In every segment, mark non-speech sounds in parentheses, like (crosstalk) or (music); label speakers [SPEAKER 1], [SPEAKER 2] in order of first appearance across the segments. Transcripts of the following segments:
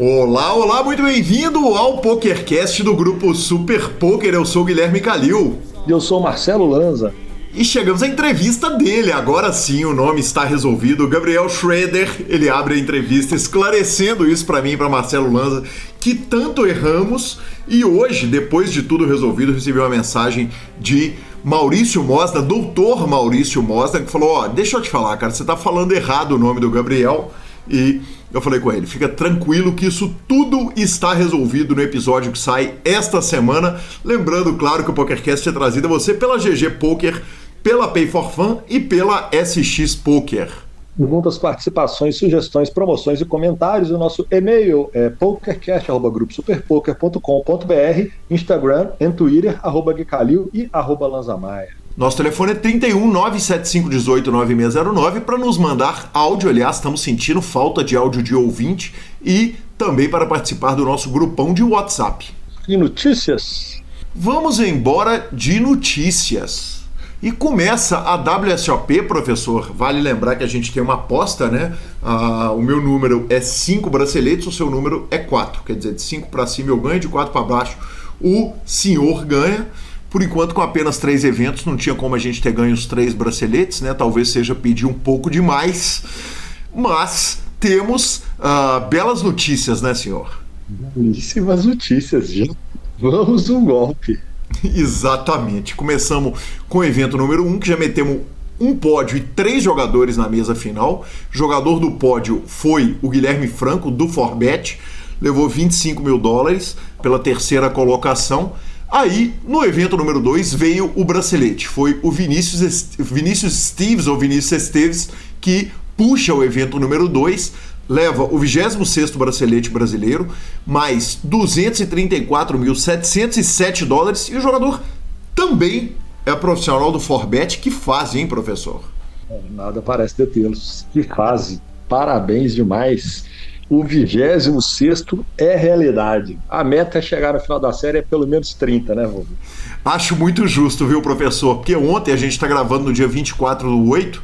[SPEAKER 1] Olá, olá, muito bem-vindo ao PokerCast do grupo Super Poker. Eu sou o Guilherme Calil.
[SPEAKER 2] E eu sou o Marcelo Lanza.
[SPEAKER 1] E chegamos à entrevista dele. Agora sim, o nome está resolvido. Gabriel Schroeder, ele abre a entrevista esclarecendo isso para mim e para Marcelo Lanza, que tanto erramos. E hoje, depois de tudo resolvido, recebi uma mensagem de Maurício Mosna, doutor Maurício Mosna, que falou: Ó, oh, deixa eu te falar, cara, você tá falando errado o nome do Gabriel. E eu falei com ele: fica tranquilo que isso tudo está resolvido no episódio que sai esta semana. Lembrando, claro, que o PokerCast é trazido a você pela GG Poker, pela Pay for Fun e pela SX Poker.
[SPEAKER 2] Perguntas, participações, sugestões, promoções e comentários. O nosso e-mail é pokercast.gruposuperpoker.com.br, Instagram e Twitter, arroba e arroba Lanzamaia.
[SPEAKER 1] Nosso telefone é 31 975 18 9609 para nos mandar áudio. Aliás, estamos sentindo falta de áudio de ouvinte e também para participar do nosso grupão de WhatsApp.
[SPEAKER 2] E notícias?
[SPEAKER 1] Vamos embora de notícias. E começa a WSOP, professor. Vale lembrar que a gente tem uma aposta, né? Ah, o meu número é 5 braceletes, o seu número é 4. Quer dizer, de 5 para cima eu ganho, de 4 para baixo o senhor ganha. Por enquanto, com apenas três eventos, não tinha como a gente ter ganho os três braceletes, né? Talvez seja pedir um pouco demais. Mas temos uh, belas notícias, né, senhor?
[SPEAKER 2] Belíssimas notícias, gente. Vamos um golpe. (laughs)
[SPEAKER 1] Exatamente. Começamos com o evento número 1, um, que já metemos um pódio e três jogadores na mesa final. Jogador do pódio foi o Guilherme Franco, do Forbet, levou 25 mil dólares pela terceira colocação. Aí, no evento número 2, veio o bracelete. Foi o Vinícius, Vinícius Steves, ou Vinícius Esteves, que puxa o evento número 2, leva o 26º bracelete brasileiro, mais 234.707 dólares, e o jogador também é profissional do Forbet. Que fase, hein, professor?
[SPEAKER 2] Nada parece detê-los. Que fase. Parabéns demais o 26 é realidade. A meta é chegar no final da série é pelo menos 30, né, Vô?
[SPEAKER 1] Acho muito justo, viu, professor? Porque ontem a gente está gravando no dia 24 do 8.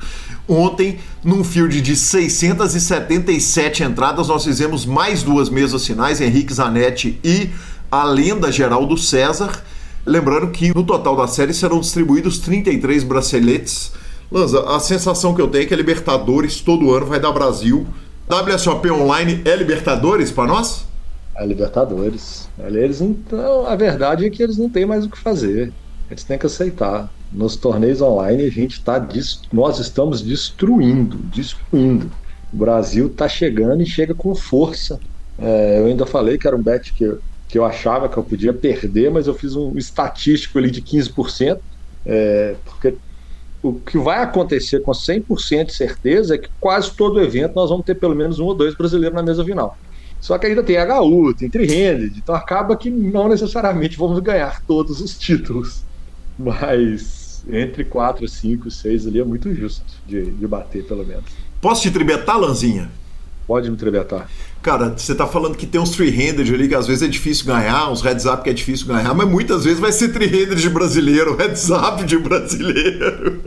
[SPEAKER 1] Ontem, num field de 677 entradas, nós fizemos mais duas mesas finais, Henrique Zanetti e a lenda Geraldo César. Lembrando que no total da série serão distribuídos 33 braceletes. Lanza, a sensação que eu tenho é que a Libertadores todo ano vai dar Brasil WSOP Online é Libertadores para nós?
[SPEAKER 2] É Libertadores. Eles então, a verdade é que eles não têm mais o que fazer. Eles têm que aceitar. Nos torneios online a gente está nós estamos destruindo, destruindo. O Brasil está chegando e chega com força. É, eu ainda falei que era um bet que, que eu achava que eu podia perder, mas eu fiz um estatístico ali de 15%, é, porque o que vai acontecer com 100% de certeza é que quase todo evento nós vamos ter pelo menos um ou dois brasileiros na mesa final. Só que ainda tem HU, tem Trihanded, então acaba que não necessariamente vamos ganhar todos os títulos. Mas entre 4, 5, 6 ali é muito justo de, de bater, pelo menos.
[SPEAKER 1] Posso te tribetar, Lanzinha?
[SPEAKER 2] Pode me tribetar.
[SPEAKER 1] Cara, você tá falando que tem uns three-handed ali que às vezes é difícil ganhar, uns heads up que é difícil ganhar, mas muitas vezes vai ser three-handed de brasileiro, (laughs) heads up de brasileiro.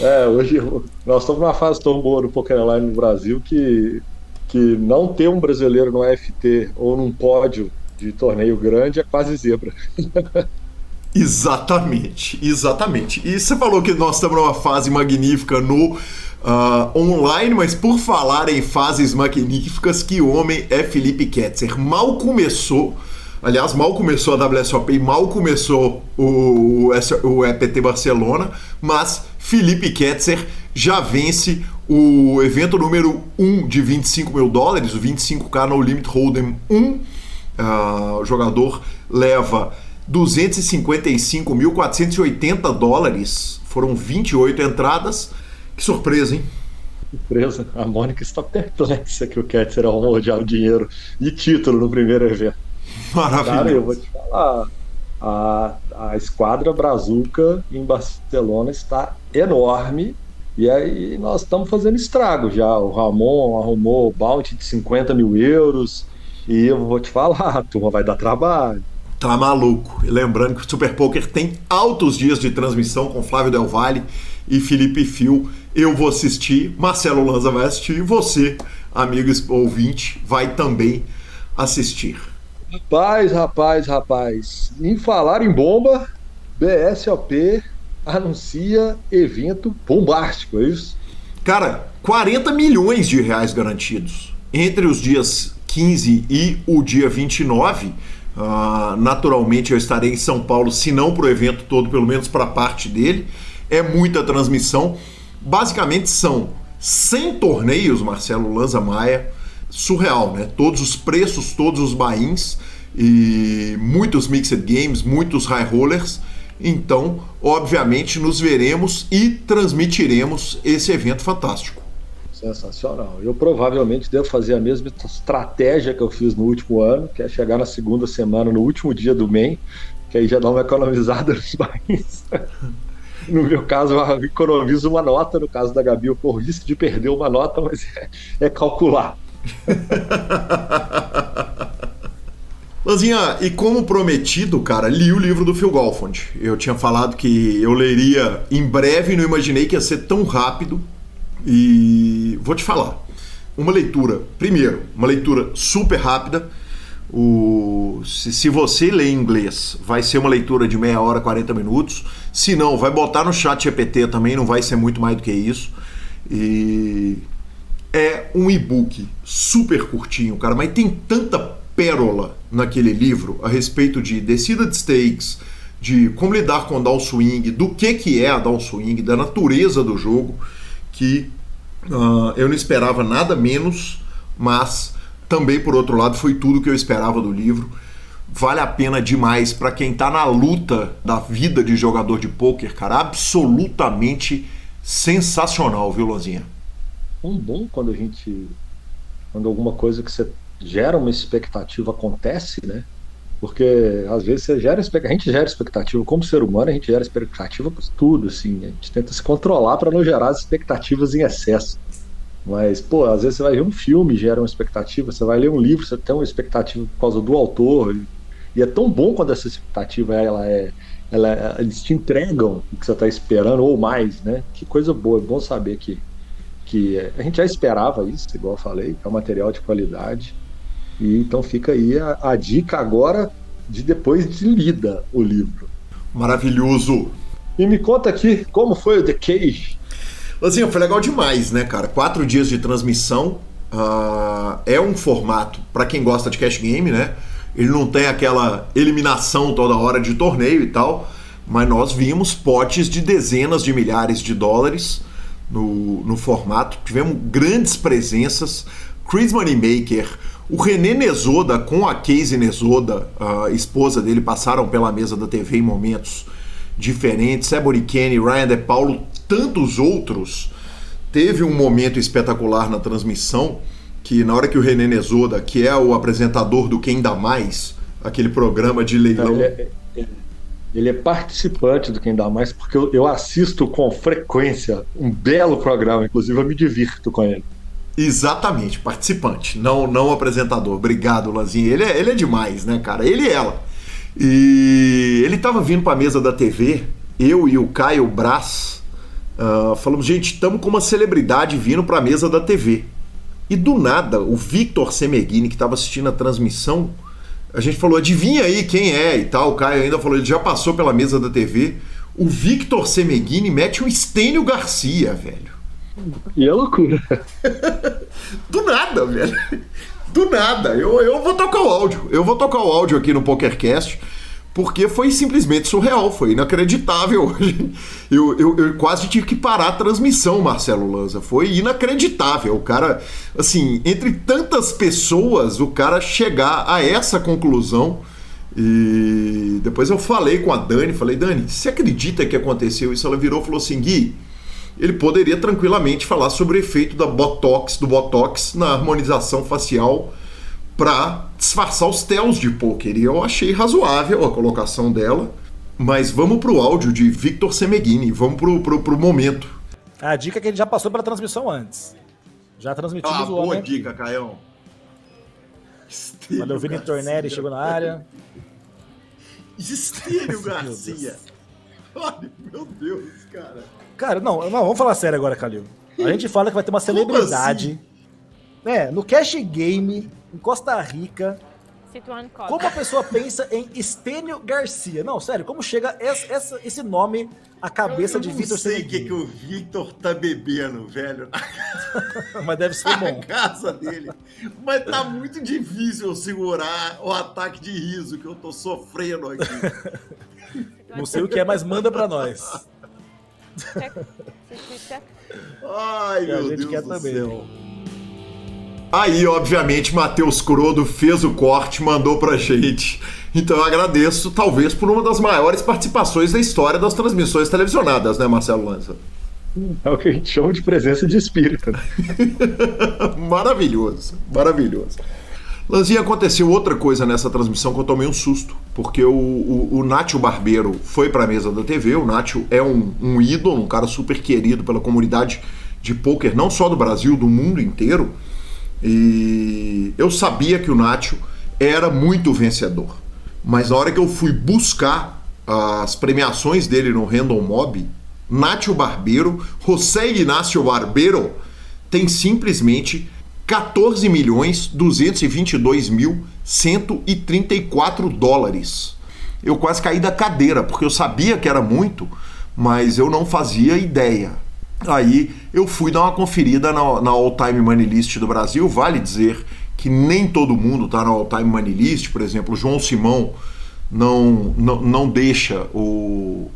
[SPEAKER 2] É, hoje nós estamos numa fase tão boa do Poker Online no Brasil que, que não ter um brasileiro no FT ou num pódio de torneio grande é quase zebra.
[SPEAKER 1] Exatamente, exatamente. E você falou que nós estamos numa fase magnífica no uh, online, mas por falar em fases magníficas, que homem é Felipe Ketzer. Mal começou, aliás, mal começou a WSOP mal começou o, o EPT Barcelona, mas Felipe Ketzer já vence o evento número 1 de 25 mil dólares, o 25K no Limit Hold'em 1. Uh, o jogador leva 255.480 dólares, foram 28 entradas. Que surpresa, hein?
[SPEAKER 2] Surpresa. A Mônica está perplexa que o Ketzer o dinheiro e título no primeiro evento.
[SPEAKER 1] Maravilha.
[SPEAKER 2] Cara, eu vou te falar. A, a esquadra Brazuca em Barcelona está enorme e aí nós estamos fazendo estrago já. O Ramon arrumou o bounty de 50 mil euros. E eu vou te falar, a turma vai dar trabalho.
[SPEAKER 1] Tá maluco. E lembrando que o Super Poker tem altos dias de transmissão com Flávio Del Valle e Felipe Fio. Eu vou assistir, Marcelo Lanza vai assistir, e você, amigo ouvinte, vai também assistir?
[SPEAKER 2] Rapaz, rapaz, rapaz. Em falar em bomba, BSOP anuncia evento bombástico, é isso?
[SPEAKER 1] Cara, 40 milhões de reais garantidos. Entre os dias 15 e o dia 29, uh, naturalmente eu estarei em São Paulo, se não para o evento todo, pelo menos para parte dele. É muita transmissão. Basicamente são 100 torneios, Marcelo Lanza Maia. Surreal, né? Todos os preços, todos os bains e muitos mixed games, muitos high rollers. Então, obviamente, nos veremos e transmitiremos esse evento fantástico.
[SPEAKER 2] Sensacional. Eu provavelmente devo fazer a mesma estratégia que eu fiz no último ano, que é chegar na segunda semana, no último dia do MEI, que aí já dá uma economizada nos bains. (laughs) No meu caso, eu economizo uma nota. No caso da Gabi, eu corro risco de perder uma nota, mas é, é calcular. (laughs)
[SPEAKER 1] Lanzinha, e como prometido, cara, li o livro do Phil Golfond. Eu tinha falado que eu leria em breve, não imaginei que ia ser tão rápido. E vou te falar. Uma leitura, primeiro, uma leitura super rápida. O, se, se você lê inglês, vai ser uma leitura de meia hora, 40 minutos. Se não, vai botar no chat GPT também, não vai ser muito mais do que isso. E é um e-book super curtinho, cara, mas tem tanta pérola naquele livro a respeito de descida de stakes, de como lidar com down swing, do que, que é a down swing, da natureza do jogo, que uh, eu não esperava nada menos, mas também, por outro lado, foi tudo que eu esperava do livro. Vale a pena demais para quem está na luta da vida de jogador de pôquer, cara. Absolutamente sensacional, viu, Lozinha?
[SPEAKER 2] Um bom quando a gente. Quando alguma coisa que você gera uma expectativa acontece, né? Porque às vezes você gera a gente gera expectativa como ser humano, a gente gera expectativa por tudo, assim, a gente tenta se controlar para não gerar as expectativas em excesso. Mas, pô, às vezes você vai ver um filme, gera uma expectativa, você vai ler um livro, você tem uma expectativa por causa do autor, e é tão bom quando essa expectativa ela é, ela, é, eles te entregam o que você está esperando ou mais, né? Que coisa boa, é bom saber que que a gente já esperava isso, igual eu falei, é um material de qualidade e então fica aí a, a dica agora de depois de lida o livro.
[SPEAKER 1] Maravilhoso!
[SPEAKER 2] E me conta aqui como foi o The Cage.
[SPEAKER 1] Assim, foi legal demais, né, cara? Quatro dias de transmissão. Uh, é um formato para quem gosta de cash game, né? Ele não tem aquela eliminação toda hora de torneio e tal, mas nós vimos potes de dezenas de milhares de dólares no, no formato. Tivemos grandes presenças. Chris Moneymaker, o René Nesoda com a Casey Nesoda, a esposa dele, passaram pela mesa da TV em momentos diferentes. Ebony Kenny, Ryan De Paulo, tantos outros. Teve um momento espetacular na transmissão que na hora que o René Nesoda, que é o apresentador do Quem Dá Mais, aquele programa de leilão...
[SPEAKER 2] Ele é, ele é participante do Quem Dá Mais, porque eu, eu assisto com frequência um belo programa, inclusive eu me divirto com ele.
[SPEAKER 1] Exatamente, participante, não não apresentador. Obrigado, Lanzinho. Ele é, ele é demais, né, cara? Ele e ela. E ele tava vindo para a mesa da TV, eu e o Caio Brás, uh, falamos, gente, estamos com uma celebridade vindo para a mesa da TV. E do nada, o Victor Semeghini, que estava assistindo a transmissão, a gente falou, adivinha aí quem é e tal. O Caio ainda falou, ele já passou pela mesa da TV. O Victor Semeghini mete o Estênio Garcia, velho.
[SPEAKER 2] E é loucura. (laughs)
[SPEAKER 1] Do nada, velho. Do nada. Eu, eu vou tocar o áudio. Eu vou tocar o áudio aqui no PokerCast. Porque foi simplesmente surreal, foi inacreditável. (laughs) Eu, eu, eu, quase tive que parar a transmissão, Marcelo Lanza. Foi inacreditável. O cara, assim, entre tantas pessoas, o cara chegar a essa conclusão. E depois eu falei com a Dani, falei, Dani, você acredita que aconteceu isso? Ela virou e falou assim, Gui, ele poderia tranquilamente falar sobre o efeito da Botox, do Botox na harmonização facial para disfarçar os telos de poker. E eu achei razoável a colocação dela. Mas vamos pro áudio de Victor Semeghini, vamos pro, pro, pro momento.
[SPEAKER 3] A dica é que ele já passou pela transmissão antes. Já transmitimos
[SPEAKER 1] ah,
[SPEAKER 3] o
[SPEAKER 1] homem. Boa dica, Caião.
[SPEAKER 3] Valeu, Vini Tornelli chegou na área.
[SPEAKER 1] Estênio Garcia. Olha, meu Deus, cara.
[SPEAKER 3] Cara, não, não, vamos falar sério agora, Calil. A gente fala que vai ter uma celebridade. Assim? É, no Cash Game, em Costa Rica,
[SPEAKER 4] Situando Costa.
[SPEAKER 3] como a pessoa pensa em Estênio Garcia? Não, sério, como chega esse, essa- esse nome à cabeça de Vitor Seneguinho?
[SPEAKER 1] o Victor tá bebendo, velho, (laughs)
[SPEAKER 3] Mas deve ser (laughs) bom.
[SPEAKER 1] casa dele. Mas tá muito difícil eu segurar o ataque de riso que eu tô sofrendo aqui.
[SPEAKER 3] Não sei o que é, mas manda pra nós.
[SPEAKER 4] Check. Check, check.
[SPEAKER 1] Ai,
[SPEAKER 3] Que
[SPEAKER 1] meu Deus do
[SPEAKER 3] também.
[SPEAKER 1] Aí, obviamente, Matheus Crodo fez o corte, mandou pra gente. Então eu agradeço, talvez, por uma das maiores participações da história das transmissões televisionadas, né, Marcelo Lanza?
[SPEAKER 2] É o que a gente chama de presença de espírito. né? (laughs)
[SPEAKER 1] maravilhoso, maravilhoso. Lanzinha, aconteceu outra coisa nessa transmissão que eu tomei um susto, porque o, o, o Nátio Barbeiro foi pra mesa da TV, o Nátio é um, um ídolo, um cara super querido pela comunidade de pôquer, não só do Brasil, do mundo inteiro, e eu sabia que o Nátio era muito vencedor, mas na hora que eu fui buscar as premiações dele no Random Mob, Nátio Barbeiro, José Ignacio Barbeiro, tem simplesmente 14 milhões 222 mil 134 dólares. Eu quase caí da cadeira, porque eu sabia que era muito, mas eu não fazia ideia. Aí eu fui dar uma conferida na, na All Time Money List do Brasil. Vale dizer que nem todo mundo está na All Time Money List. Por exemplo, o João Simão não, não, não deixa o,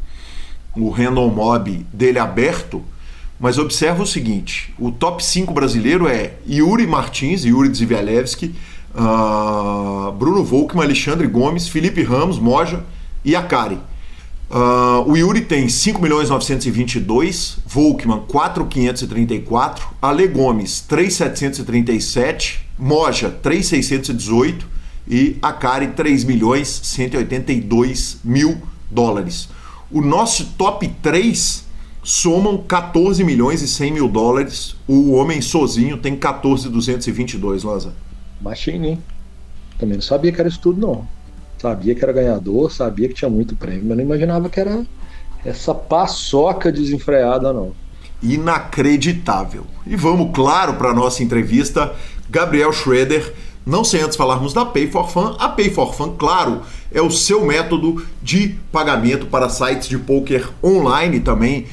[SPEAKER 1] o Random Mob dele aberto. Mas observa o seguinte: o top 5 brasileiro é Yuri Martins, Yuri Zivialewski, ah, Bruno Volkmann, Alexandre Gomes, Felipe Ramos, Moja e Akari. Ah, o Yuri tem 5 milhões 922, Volkmann 4,534, Ale Gomes 3,737, Moja 3,618 e Akari 3 milhões 182 mil dólares. O nosso top 3 somam 14 milhões e 100 mil dólares. O homem sozinho tem 14,222, Lanza.
[SPEAKER 2] Machine, hein? Também não sabia que era isso tudo, não. Sabia que era ganhador, sabia que tinha muito prêmio, mas não imaginava que era essa paçoca desenfreada, não.
[SPEAKER 1] Inacreditável. E vamos, claro, para a nossa entrevista, Gabriel Schroeder. Não sem antes falarmos da Pay for Fun. A Pay for Fun, claro, é o seu método de pagamento para sites de poker online também.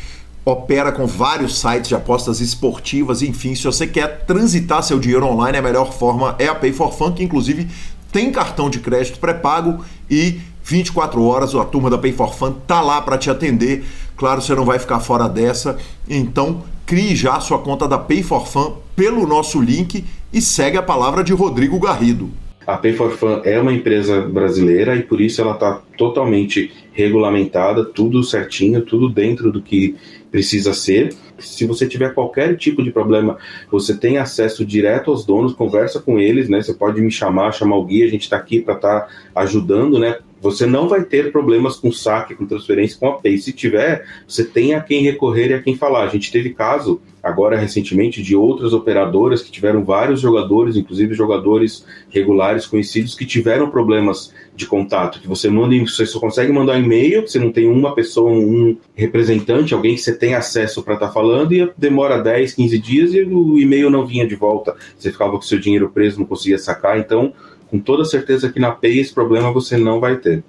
[SPEAKER 1] Opera com vários sites de apostas esportivas, enfim, se você quer transitar seu dinheiro online, a melhor forma é a Pay for Fun, que inclusive tem cartão de crédito pré-pago e 24 horas a turma da Pay for Fun tá lá para te atender. Claro, você não vai ficar fora dessa. Então, crie já a sua conta da Pay for Fun pelo nosso link e segue a palavra de Rodrigo Garrido.
[SPEAKER 5] A Pay for Fun é uma empresa brasileira e por isso ela está totalmente regulamentada, tudo certinho, tudo dentro do que precisa ser. Se você tiver qualquer tipo de problema, você tem acesso direto aos donos, conversa com eles, né? Você pode me chamar, chamar o guia, a gente está aqui para estar tá ajudando, né? Você não vai ter problemas com saque, com transferência, com a Pay. Se tiver, você tem a quem recorrer e a quem falar. A gente teve caso agora recentemente de outras operadoras que tiveram vários jogadores, inclusive jogadores regulares conhecidos que tiveram problemas de contato, que você manda, você só consegue mandar um e-mail, você não tem uma pessoa, um representante, alguém que você tem acesso para estar tá falando e demora 10, 15 dias e o e-mail não vinha de volta. Você ficava com seu dinheiro preso, não conseguia sacar, então com toda certeza que na Pay esse problema você não vai ter.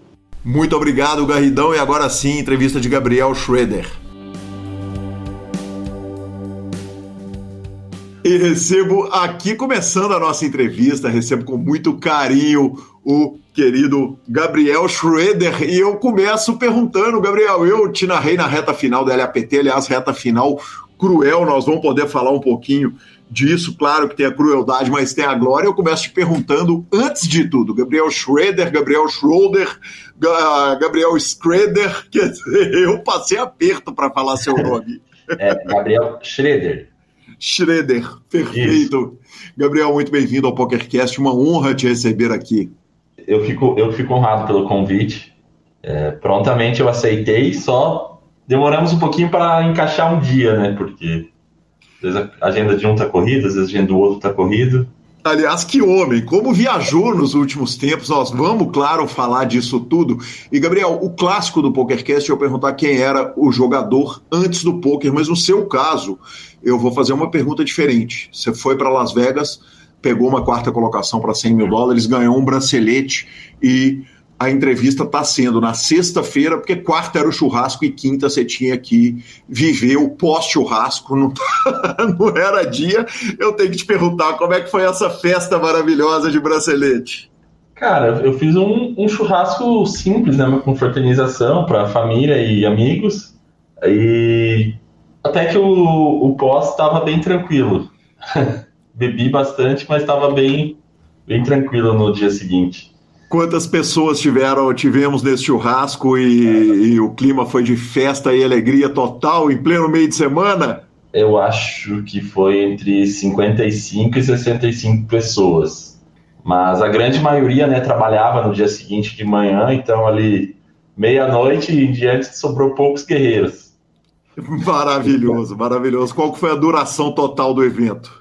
[SPEAKER 1] Muito obrigado, Garridão. E agora sim, entrevista de Gabriel Schroeder. E recebo aqui, começando a nossa entrevista, recebo com muito carinho o querido Gabriel Schroeder. E eu começo perguntando, Gabriel, eu te narrei na reta final da LAPT, aliás, reta final cruel, nós vamos poder falar um pouquinho disso, claro que tem a crueldade, mas tem a glória. Eu começo te perguntando, antes de tudo, Gabriel Schroeder, Gabriel Schroeder, Gabriel Schroeder, (laughs) quer dizer, eu passei aperto para falar seu nome.
[SPEAKER 6] É, Gabriel Schroeder.
[SPEAKER 1] Schroeder, perfeito. Isso. Gabriel, muito bem-vindo ao PokerCast, uma honra te receber aqui.
[SPEAKER 6] Eu fico, eu fico honrado pelo convite. É, prontamente eu aceitei, só demoramos um pouquinho para encaixar um dia, né? Porque às vezes a agenda de um tá corrida, às vezes a agenda do outro tá corrido.
[SPEAKER 1] Aliás, que homem, como viajou nos últimos tempos, nós vamos, claro, falar disso tudo. E, Gabriel, o clássico do PokerCast eu perguntar quem era o jogador antes do poker, mas no seu caso, eu vou fazer uma pergunta diferente. Você foi para Las Vegas pegou uma quarta colocação para 100 mil dólares, ganhou um bracelete e a entrevista está sendo na sexta-feira, porque quarta era o churrasco e quinta você tinha que viver o pós-churrasco, não, (laughs) não era dia. Eu tenho que te perguntar como é que foi essa festa maravilhosa de bracelete.
[SPEAKER 6] Cara, eu fiz um, um churrasco simples, né? Uma confraternização para família e amigos. E até que o, o pós estava bem tranquilo. (laughs) Bebi bastante, mas estava bem, bem tranquilo no dia seguinte.
[SPEAKER 1] Quantas pessoas tiveram, tivemos nesse churrasco e, e, o clima foi de festa e alegria total em pleno meio de semana?
[SPEAKER 6] Eu acho que foi entre 55 e 65 pessoas. Mas a grande maioria né, trabalhava no dia seguinte de manhã, então ali meia-noite em diante sobrou poucos guerreiros.
[SPEAKER 1] Maravilhoso, maravilhoso. Qual foi a duração total do evento?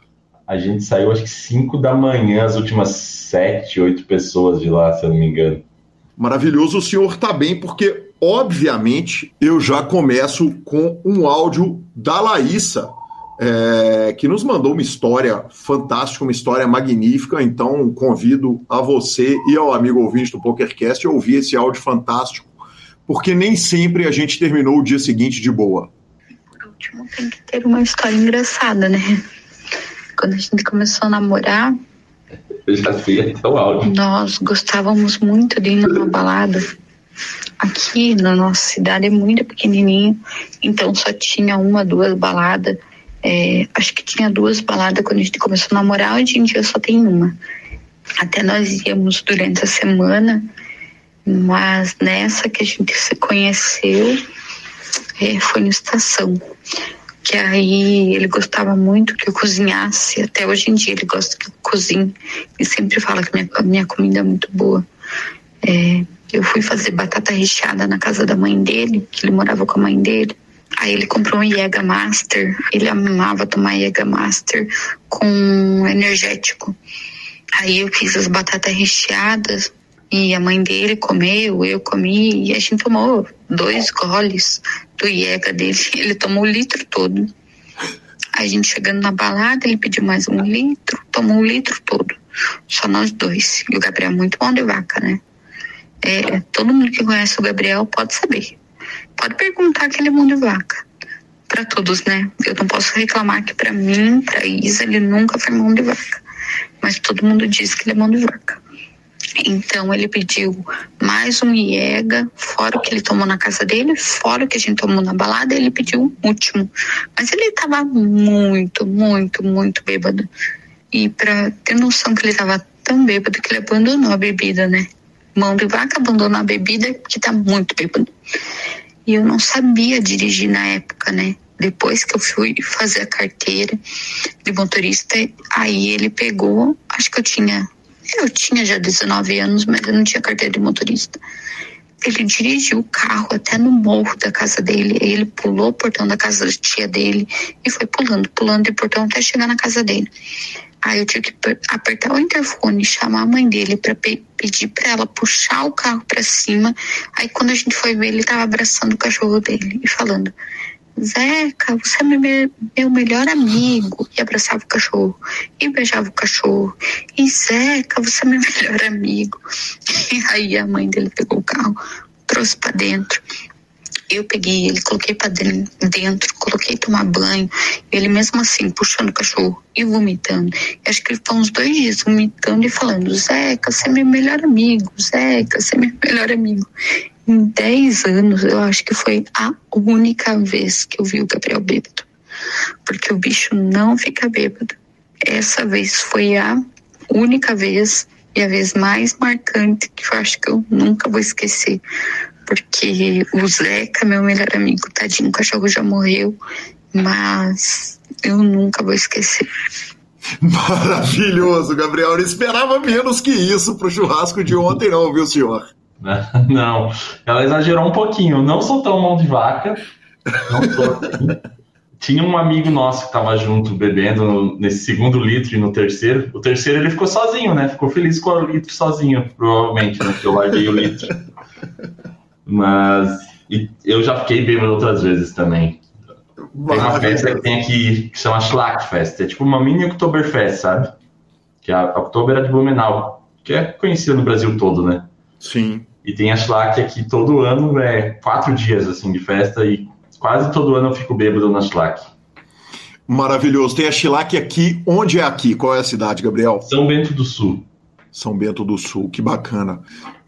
[SPEAKER 6] A gente saiu acho que 5 da manhã, as últimas sete, oito pessoas de lá, se eu não me engano.
[SPEAKER 1] Maravilhoso, o senhor está bem, porque, obviamente, eu já começo com um áudio da Laísa, é, que nos mandou uma história fantástica, uma história magnífica. Então, convido a você e ao amigo ouvinte do PokerCast a ouvir esse áudio fantástico, porque nem sempre a gente terminou o dia seguinte de boa.
[SPEAKER 7] Por último, tem que ter uma história engraçada, né? Quando a gente começou a namorar,
[SPEAKER 6] eu já sei até o áudio.
[SPEAKER 7] Nós gostávamos muito de ir numa balada. Aqui na nossa cidade é muito pequenininho, então só tinha uma, duas baladas. É, acho que tinha duas baladas quando a gente começou a namorar, hoje em dia só tem uma. Até nós íamos durante a semana, mas nessa que a gente se conheceu é, foi na estação que aí ele gostava muito que eu cozinhasse. Até hoje em dia ele gosta que eu cozinhe e sempre fala que minha, minha comida é muito boa. É, eu fui fazer batata recheada na casa da mãe dele, que ele morava com a mãe dele. Aí ele comprou um Jäger Master. Ele amava tomar Jäger Master com energético. Aí eu fiz as batatas recheadas e a mãe dele comeu, eu comi e a gente tomou dois goles do Jäger dele. (laughs) Ele tomou o litro todo. A gente chegando na balada, ele pediu mais um litro, tomou um litro todo. Só nós dois. E o Gabriel é muito bom de vaca, né? É, todo mundo que conhece o Gabriel pode saber. Pode perguntar que ele é mão de vaca. Para todos, né? Eu não posso reclamar que para mim, para Isa, ele nunca foi mão de vaca. Mas todo mundo diz que ele é mão de vaca. Então ele pediu mais um IEGA, fora o que ele tomou na casa dele, fora o que a gente tomou na balada, ele pediu um último. Mas ele estava muito, muito, muito bêbado. E para ter noção que ele estava tão bêbado que ele abandonou a bebida, né? Mão de vaca abandonou a bebida que tá muito bêbado. E eu não sabia dirigir na época, né? Depois que eu fui fazer a carteira de motorista, aí ele pegou, acho que eu tinha eu tinha já 19 anos, mas eu não tinha carteira de motorista. Ele dirigiu o carro até no morro da casa dele. Ele pulou o portão da casa da tia dele e foi pulando, pulando de portão até chegar na casa dele. Aí eu tive que apertar o interfone, chamar a mãe dele para pe pedir para ela puxar o carro para cima. Aí quando a gente foi ver, ele tava abraçando o cachorro dele e falando: Zeca, você é meu melhor amigo. E abraçava o cachorro. E beijava o cachorro. E Zeca, você é meu (laughs) melhor amigo. E aí a mãe dele pegou o carro, trouxe para dentro. Eu peguei ele, coloquei para dentro, coloquei tomar banho. Ele mesmo assim, puxando o cachorro e vomitando. Eu acho que ele ficou uns dois dias vomitando e falando: Zeca, você é meu melhor amigo. Zeca, você é meu (laughs) melhor amigo em 10 anos, eu acho que foi a única vez que eu vi o Gabriel bêbado. Porque o bicho não fica bêbado. Essa vez foi a única vez e a vez mais marcante que eu acho que eu nunca vou esquecer. Porque o Zeca, meu melhor amigo, tadinho, o cachorro já morreu, mas eu nunca vou esquecer. (laughs)
[SPEAKER 1] Maravilhoso, Gabriel. Eu não esperava menos que isso pro churrasco de ontem, não, viu, senhor? (laughs)
[SPEAKER 6] Não, ela exagerou um pouquinho. Não sou tão mão de vaca. Não sou assim. (laughs) Tinha um amigo nosso que estava junto bebendo no, nesse segundo litro e no terceiro. O terceiro ele ficou sozinho, né? Ficou feliz com o litro sozinho, provavelmente, né? Porque eu larguei o litro. Mas eu já fiquei bêbado outras vezes também. Tem uma festa que tem aqui que chama Schlackfest. É tipo uma mini Oktoberfest, sabe? que a Oktober é de Blumenau, que é conhecida no Brasil todo, né?
[SPEAKER 1] Sim.
[SPEAKER 6] E tem a Schlack aqui todo ano, é quatro dias assim de festa e quase todo ano eu fico bêbado na Schlack.
[SPEAKER 1] Maravilhoso. Tem a Chilac aqui. Onde é aqui? Qual é a cidade, Gabriel?
[SPEAKER 6] São Bento do Sul.
[SPEAKER 1] São Bento do Sul, que bacana.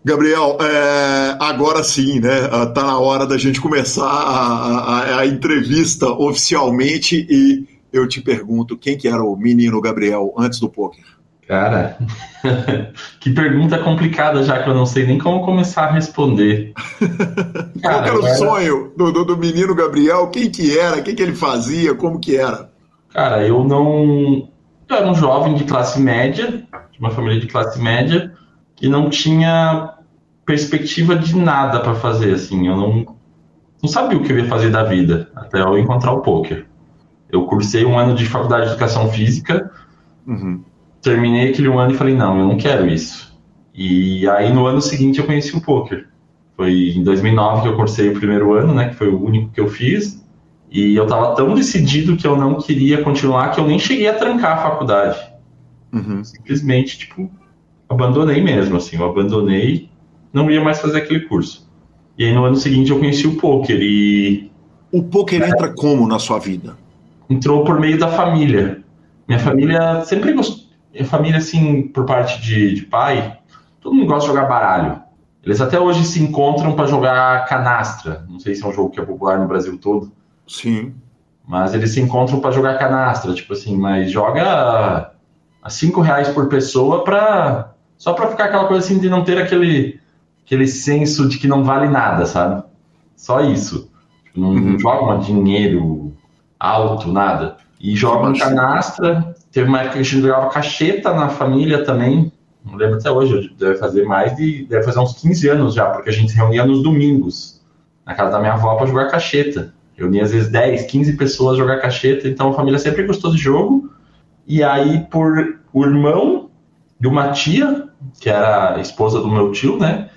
[SPEAKER 1] Gabriel, é, agora sim, né? ah, Tá na hora da gente começar a, a- a entrevista oficialmente e eu te pergunto quem que era o menino Gabriel antes do poker?
[SPEAKER 6] Cara, (laughs) que pergunta complicada já que eu não sei nem como começar a responder. (laughs)
[SPEAKER 1] Qual que era o
[SPEAKER 6] era-
[SPEAKER 1] sonho do, do, do menino Gabriel? Quem que era? O que que ele fazia? Como que era?
[SPEAKER 6] Cara, eu não. Eu era um jovem de classe média, de uma família de classe média, que não tinha perspectiva de nada para fazer, assim. Eu não, não sabia o que eu ia fazer da vida, até eu encontrar o poker. Eu cursei um ano de faculdade de educação física,
[SPEAKER 1] Uhum.
[SPEAKER 6] terminei aquele um ano e falei, não, eu não quero isso. E aí no ano seguinte eu conheci o poker. Foi em 2009 que eu cursei o primeiro ano, né, que foi o único que eu fiz. E eu tava tão decidido que eu não queria continuar que eu nem cheguei a trancar a faculdade.
[SPEAKER 1] Uhum.
[SPEAKER 6] Simplesmente, tipo, abandonei mesmo, assim, eu abandonei, não ia mais fazer aquele curso. E aí no ano seguinte eu conheci o poker e
[SPEAKER 1] O poker entra como na sua vida?
[SPEAKER 6] entrou por meio da família. Minha família sempre gostou. Minha família, assim, por parte de, de pai, todo mundo gosta de jogar baralho. Eles até hoje se encontram para jogar canastra. Não sei se é um jogo que é popular no Brasil todo,
[SPEAKER 1] Sim.
[SPEAKER 6] mas eles se encontram para jogar canastra, tipo assim, mas joga a cinco reais por pessoa para só para ficar aquela coisa assim de não ter aquele aquele senso de que não vale nada, sabe? Só isso. Não, não
[SPEAKER 1] Uhum.
[SPEAKER 6] jogam dinheiro alto, nada. E
[SPEAKER 1] Nossa.
[SPEAKER 6] canastra. Teve uma época que a gente jogava cacheta na família também. Não lembro até hoje, deve fazer mais de. Deve fazer uns 15 anos já, porque a gente se reunia nos domingos na casa da minha avó para jogar cacheta. Reunia às vezes 10, 15 pessoas jogar cacheta, então a família sempre gostou de jogo. E aí, por o irmão de uma tia, que era a esposa do meu tio, né?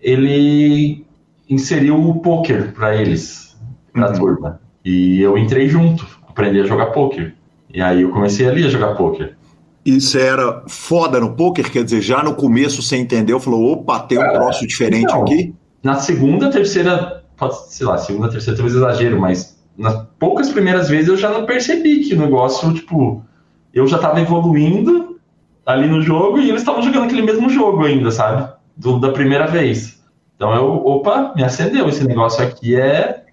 [SPEAKER 6] Ele inseriu o poker para eles, para a
[SPEAKER 1] Uhum.
[SPEAKER 6] turma. E eu entrei junto, aprendi a jogar poker. E aí eu comecei ali a jogar poker.
[SPEAKER 1] Isso era foda no poker, quer dizer, já no começo você entendeu, falou, opa, tem um troço diferente
[SPEAKER 6] então,
[SPEAKER 1] aqui.
[SPEAKER 6] Na segunda, terceira, pode, sei lá, segunda, terceira, talvez exagero, mas nas poucas primeiras vezes eu já não percebi que o negócio, tipo, eu já tava evoluindo ali no jogo e eles estavam jogando aquele mesmo jogo ainda, sabe? Do, da primeira vez. Então eu, opa, me acendeu, esse negócio aqui é.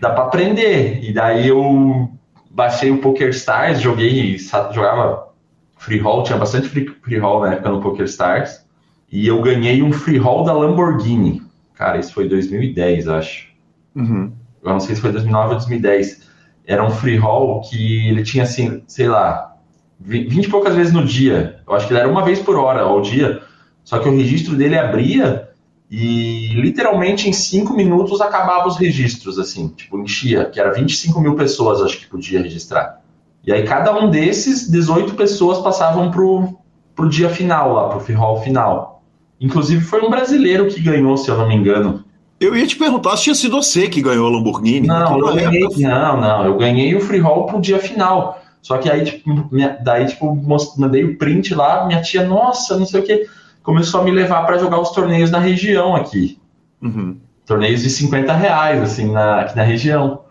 [SPEAKER 6] dá pra aprender. E daí eu baixei o Poker Stars, joguei, jogava free roll, tinha bastante free, free roll na época no Poker Stars. E eu ganhei um free roll da Lamborghini. Cara, isso foi 2010, acho.
[SPEAKER 1] Uhum.
[SPEAKER 6] Eu não sei se foi 2009 ou 2010. Era um free roll que ele tinha, assim, sei lá, vi- 20 e poucas vezes no dia. Eu acho que ele era uma vez por hora ao dia. Só que o registro dele abria e literalmente em 5 minutos acabava os registros, assim, tipo, enchia, que era 25 mil pessoas, acho que podia registrar. E aí cada um desses, 18 pessoas passavam pro, pro dia final lá, pro free roll final. Inclusive foi um brasileiro que ganhou, se eu não me engano.
[SPEAKER 1] Eu ia te perguntar se tinha sido você que ganhou a Lamborghini.
[SPEAKER 6] Não, ganhei, não, não, eu ganhei o free roll pro dia final. Só que aí, tipo, minha- daí, tipo, mandei o print lá, minha tia, nossa, não sei o que, começou a me levar para jogar os torneios na região aqui.
[SPEAKER 1] Uhum.
[SPEAKER 6] Torneios de 50 reais, assim, na, aqui na região.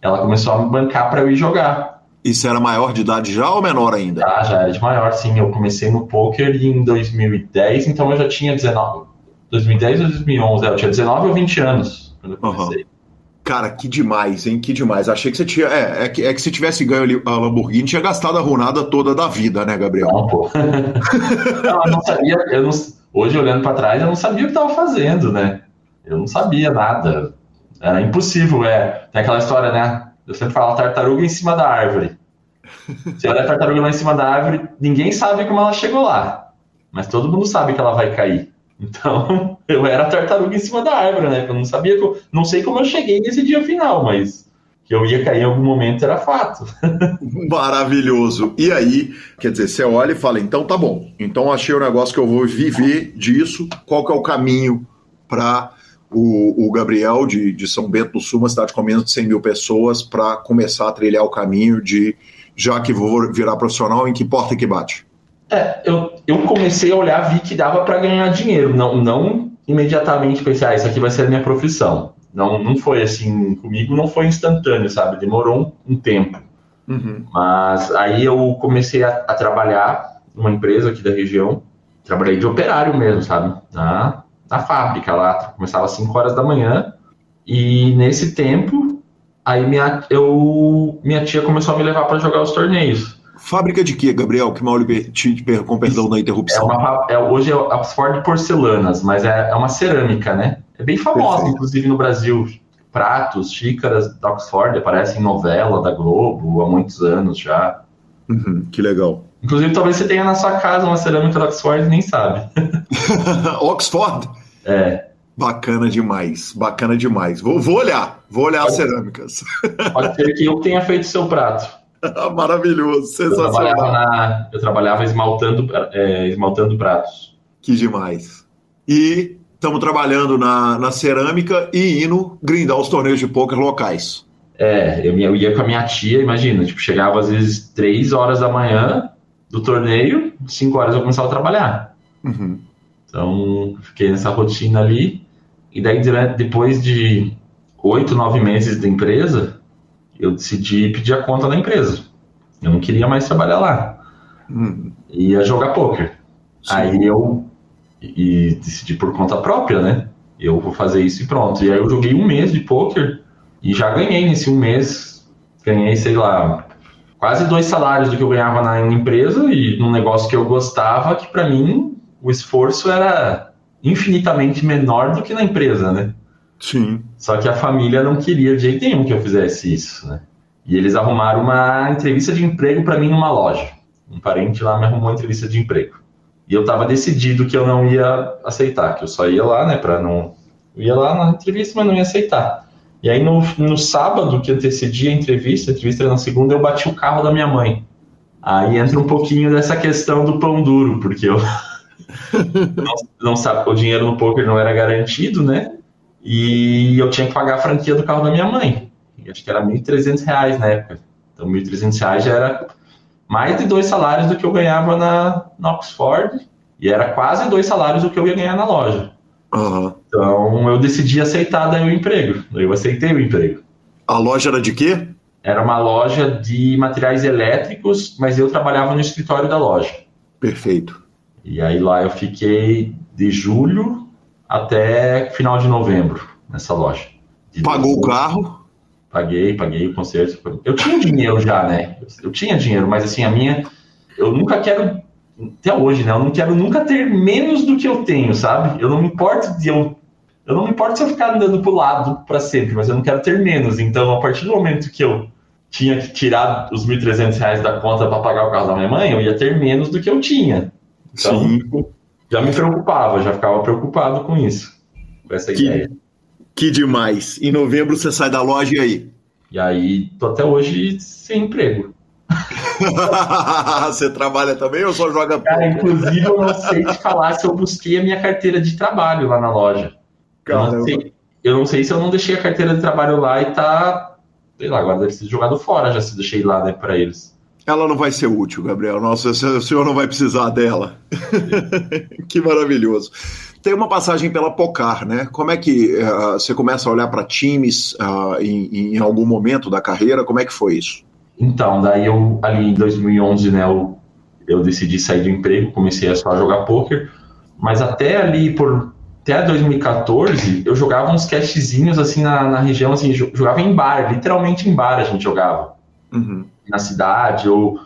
[SPEAKER 6] Ela começou a me bancar para eu ir jogar.
[SPEAKER 1] Isso era maior de idade já ou menor ainda?
[SPEAKER 6] Ah, já era de maior, sim. Eu comecei no poker em 2010, então eu já tinha 19. 2010 ou 2011? É, eu tinha 19 ou 20 anos quando eu comecei.
[SPEAKER 1] Cara, que demais, hein? Que demais. Achei que você tinha. É, é que, é que se tivesse ganho ali a Lamborghini, tinha gastado a runada toda da vida, né, Gabriel?
[SPEAKER 6] Não, pô. (laughs) não, eu não sabia. Eu não, hoje, olhando para trás, eu não sabia o que estava fazendo, né? Eu não sabia nada. Era impossível, é. Tem aquela história, né? Eu sempre falo tartaruga em cima da árvore. Se olha a tartaruga lá em cima da árvore, ninguém sabe como ela chegou lá. Mas todo mundo sabe que ela vai cair. Então, (laughs) eu era tartaruga em cima da árvore, né? Eu não sabia, que eu- não sei como eu cheguei nesse dia final, mas que eu ia cair em algum momento era fato. (laughs)
[SPEAKER 1] Maravilhoso. E aí, quer dizer, você olha e fala, então tá bom. Então achei o negócio que eu vou viver disso. Qual que é o caminho para o, o Gabriel de, de São Bento do Sul, uma cidade com menos de 100 mil pessoas, para começar a trilhar o caminho de, já que vou virar profissional, em que porta que bate?
[SPEAKER 6] É, eu, eu comecei a olhar, vi que dava para ganhar dinheiro. Não, não imediatamente pensei, ah, isso aqui vai ser a minha profissão. Não, não foi assim, comigo não foi instantâneo, sabe? Demorou um, um tempo.
[SPEAKER 1] Uhum.
[SPEAKER 6] Mas aí eu comecei a, a trabalhar numa empresa aqui da região. Trabalhei de operário mesmo, sabe? Na, na fábrica lá. Começava às 5 horas da manhã. E nesse tempo, aí minha, eu, minha tia começou a me levar para jogar os torneios.
[SPEAKER 1] Fábrica de quê, Gabriel? Que mal te per- com perdão da
[SPEAKER 6] É
[SPEAKER 1] interrupção.
[SPEAKER 6] uma, é, hoje é Oxford Porcelanas, mas é, é uma cerâmica, né? É bem famosa,
[SPEAKER 1] Perfeito.
[SPEAKER 6] inclusive no Brasil. Pratos, xícaras da Oxford aparecem em novela da Globo há muitos anos já.
[SPEAKER 1] Uhum, que legal.
[SPEAKER 6] Inclusive, talvez você tenha na sua casa uma cerâmica da Oxford e nem sabe. (laughs)
[SPEAKER 1] Oxford?
[SPEAKER 6] É,
[SPEAKER 1] Bacana demais, bacana demais. Vou, vou olhar, vou olhar as cerâmicas.
[SPEAKER 6] pode ser que eu tenha feito seu prato. (laughs)
[SPEAKER 1] Maravilhoso,
[SPEAKER 6] Eu trabalhava,
[SPEAKER 1] sensacional.
[SPEAKER 6] na, eu trabalhava esmaltando, é, esmaltando pratos.
[SPEAKER 1] Que demais. E estamos trabalhando na, na cerâmica e indo grindar os torneios de pôquer locais.
[SPEAKER 6] É, eu, ia- eu ia com a minha tia, imagina, tipo, chegava às vezes 3 horas da manhã do torneio, 5 horas eu começava a trabalhar.
[SPEAKER 1] Uhum.
[SPEAKER 6] Então, fiquei nessa rotina ali. E daí, depois de oito, nove meses da empresa, eu decidi pedir a conta da empresa. Eu não queria mais trabalhar lá.
[SPEAKER 1] Uhum.
[SPEAKER 6] Ia jogar poker.
[SPEAKER 1] Sim.
[SPEAKER 6] Aí eu e decidi por conta própria, né? Eu vou fazer isso e pronto. E aí eu joguei um mês de poker e já ganhei nesse um mês. Ganhei, sei lá, quase dois salários do que eu ganhava na empresa e num negócio que eu gostava, que pra mim o esforço era infinitamente menor do que na empresa, né?
[SPEAKER 1] Sim.
[SPEAKER 6] Só que a família não queria de jeito nenhum que eu fizesse isso, né? E eles arrumaram uma entrevista de emprego para mim numa loja. Um parente lá me arrumou uma entrevista de emprego. E eu tava decidido que eu não ia aceitar, que eu só ia lá, né, para não eu ia lá na entrevista, mas não ia aceitar. E aí no, no sábado que antecedia a entrevista, a entrevista era na segunda, eu bati o carro da minha mãe. Aí entra um pouquinho dessa questão do pão duro, porque eu (laughs) não, não sabe, o dinheiro no poker não era garantido, né? E eu tinha que pagar a franquia do carro da minha mãe. Acho que era 1.300 reais na época. Então, 1.300 reais já era mais de dois salários do que eu ganhava na, na Oxford. E era quase dois salários do que eu ia ganhar na loja.
[SPEAKER 1] Aham.
[SPEAKER 6] Então, eu decidi aceitar daí o emprego. Eu aceitei o emprego.
[SPEAKER 1] A loja era de quê?
[SPEAKER 6] Era uma loja de materiais elétricos, mas eu trabalhava no escritório da loja.
[SPEAKER 1] Perfeito.
[SPEAKER 6] E aí lá eu fiquei de julho até final de novembro nessa loja. De
[SPEAKER 1] Pagou o carro?
[SPEAKER 6] Paguei, paguei o concerto. Eu tinha dinheiro já, né? Eu tinha dinheiro, mas assim, a minha. Eu nunca quero. Até hoje, né? Eu não quero nunca ter menos do que eu tenho, sabe? Eu não me importo de eu. Eu não me importo se eu ficar andando pro lado para sempre, mas eu não quero ter menos. Então, a partir do momento que eu tinha que tirar os 1.300 reais da conta para pagar o carro da minha mãe, eu ia ter menos do que eu tinha. Então,
[SPEAKER 1] Sim.
[SPEAKER 6] Já me preocupava, já ficava preocupado com isso. Com essa
[SPEAKER 1] Que-
[SPEAKER 6] ideia.
[SPEAKER 1] Que demais. Em novembro você sai da loja e aí?
[SPEAKER 6] E aí, tô até hoje sem emprego. (laughs)
[SPEAKER 1] você trabalha também ou só joga
[SPEAKER 6] Cara, inclusive eu não sei te falar se eu busquei a minha carteira de trabalho lá na loja. Eu não,
[SPEAKER 1] Caramba.
[SPEAKER 6] sei, eu não sei se eu não deixei a carteira de trabalho lá e tá. Sei lá, agora deve ser jogado fora já se deixei lá, né, pra eles.
[SPEAKER 1] Ela não vai ser útil, Gabriel. Nossa, o senhor não vai precisar dela. (laughs) que maravilhoso. Tem uma passagem pela Pocar, né? Como é que eh, você começa a olhar para times ah, em, em algum momento da carreira? Como é que foi isso?
[SPEAKER 6] Então, daí eu, ali em 2011, né, eu, eu decidi sair do emprego, comecei a só jogar poker, mas até ali por até 2014 eu jogava uns cashzinhos assim na, na região, assim, jo- jogava em bar, literalmente em bar a gente jogava.
[SPEAKER 1] Uhum.
[SPEAKER 6] Na cidade ou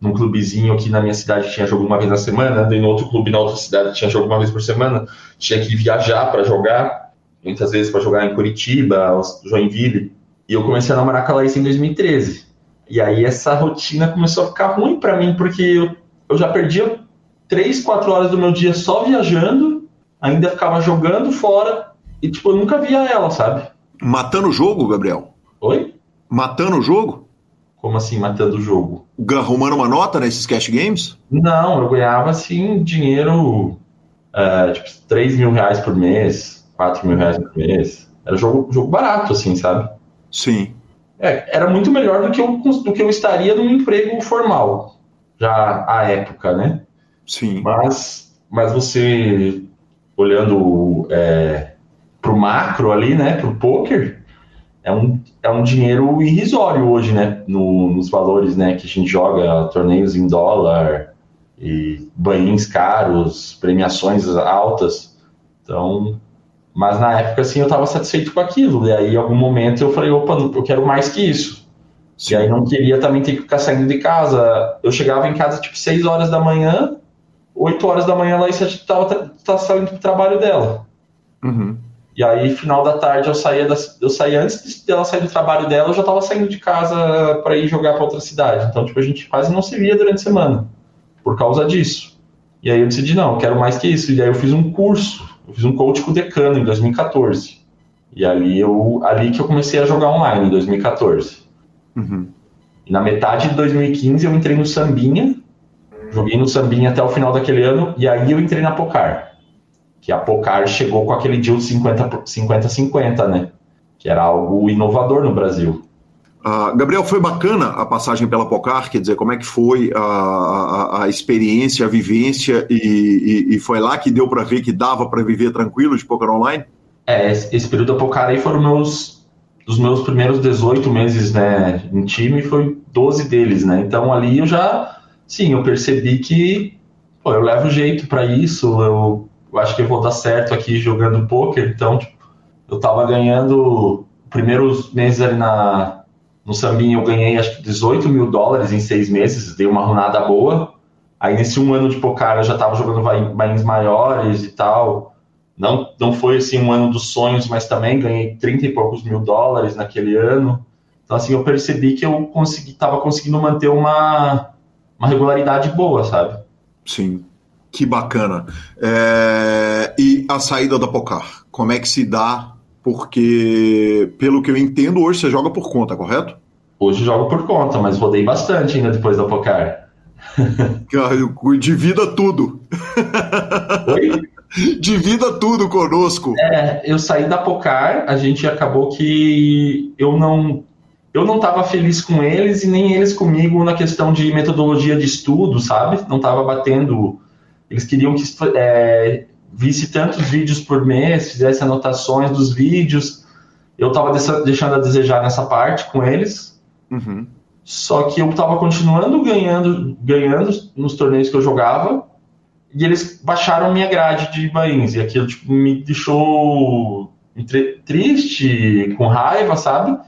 [SPEAKER 6] num clubezinho aqui na minha cidade tinha jogo uma vez na semana, daí no outro clube na outra cidade tinha jogo uma vez por semana, tinha que viajar para jogar, muitas vezes para jogar em Curitiba, Joinville, e eu comecei a namorar com a Laís em 2013. E aí essa rotina começou a ficar ruim para mim, porque eu, eu já perdia três, quatro horas do meu dia só viajando, ainda ficava jogando fora, e tipo, eu nunca via ela, sabe?
[SPEAKER 1] Matando o jogo, Gabriel?
[SPEAKER 6] Oi?
[SPEAKER 1] Matando o jogo?
[SPEAKER 6] Como assim, matando o jogo?
[SPEAKER 1] Arrumando uma nota nesses cash games?
[SPEAKER 6] Não, eu ganhava assim dinheiro, é, tipo, 3 mil reais por mês, 4 mil reais por mês. Era jogo, jogo barato, assim, sabe?
[SPEAKER 1] Sim.
[SPEAKER 6] É, era muito melhor do que, eu, do que eu estaria num emprego formal, já à época, né?
[SPEAKER 1] Sim.
[SPEAKER 6] Mas, mas você, olhando é, para o macro ali, né, para o poker, é um, é um dinheiro irrisório hoje, né, no, nos valores, né, que a gente joga torneios em dólar e banhins caros, premiações altas. Então, mas na época, assim, eu estava satisfeito com aquilo. E aí, em algum momento, eu falei, opa, eu quero mais que isso. E aí, não queria também ter que ficar saindo de casa. Eu chegava em casa, tipo, 6 horas da manhã, 8 horas da manhã, lá, e você estava tá saindo do trabalho dela.
[SPEAKER 1] Uhum.
[SPEAKER 6] E aí, final da tarde, eu saía, da, eu saía antes dela sair do trabalho dela, eu já estava saindo de casa para ir jogar para outra cidade. Então, tipo, a gente quase não se via durante a semana, por causa disso. E aí eu decidi, não, eu quero mais que isso. E aí eu fiz um curso, eu fiz um coach com o decano em 2014. E ali, eu, ali que eu comecei a jogar online, em 2014.
[SPEAKER 1] Uhum.
[SPEAKER 6] E na metade de 2015 eu entrei no Sambinha, joguei no Sambinha até o final daquele ano, e aí eu entrei na Pocar que a Pocar chegou com aquele deal 50-50, né? Que era algo inovador no Brasil.
[SPEAKER 1] Uh, Gabriel, foi bacana a passagem pela Pocar? Quer dizer, como é que foi a, a, a experiência, a vivência, e, e, e, foi lá que deu para ver que dava para viver tranquilo de poker online?
[SPEAKER 6] É, esse período da Pocar aí foram meus, os meus primeiros 18 meses né, em time, foi 12 deles, né? Então ali eu já, sim, eu percebi que pô, eu levo jeito para isso, eu eu acho que eu vou dar certo aqui jogando poker. Então, tipo, eu tava ganhando, primeiros meses ali na, no Sambinho, eu ganhei acho que 18 mil dólares em seis meses, dei uma runada boa. Aí nesse um ano de poker eu já tava jogando bains maiores e tal. Não, não foi assim um ano dos sonhos, mas também ganhei 30 e poucos mil dólares naquele ano. Então assim, eu percebi que eu consegui, tava conseguindo manter uma, uma regularidade boa, sabe?
[SPEAKER 1] Sim. Que bacana. É... E a saída da Pocar, como é que se dá? Porque, pelo que eu entendo, hoje você joga por conta, correto?
[SPEAKER 6] Hoje jogo por conta, mas rodei bastante ainda depois da Pocar. (laughs)
[SPEAKER 1] Divida tudo.
[SPEAKER 6] Oi? (laughs)
[SPEAKER 1] Divida tudo conosco.
[SPEAKER 6] É, eu saí da Pocar, a gente acabou que eu não eu não estava feliz com eles e nem eles comigo na questão de metodologia de estudo, sabe? Não estava batendo eles queriam que é, visse tantos vídeos por mês, fizesse anotações dos vídeos. Eu estava deixando a desejar nessa parte com eles.
[SPEAKER 1] Uhum.
[SPEAKER 6] Só que eu estava continuando ganhando, ganhando nos torneios que eu jogava. E eles baixaram minha grade de bains. E aquilo tipo, me deixou triste, com raiva, sabe?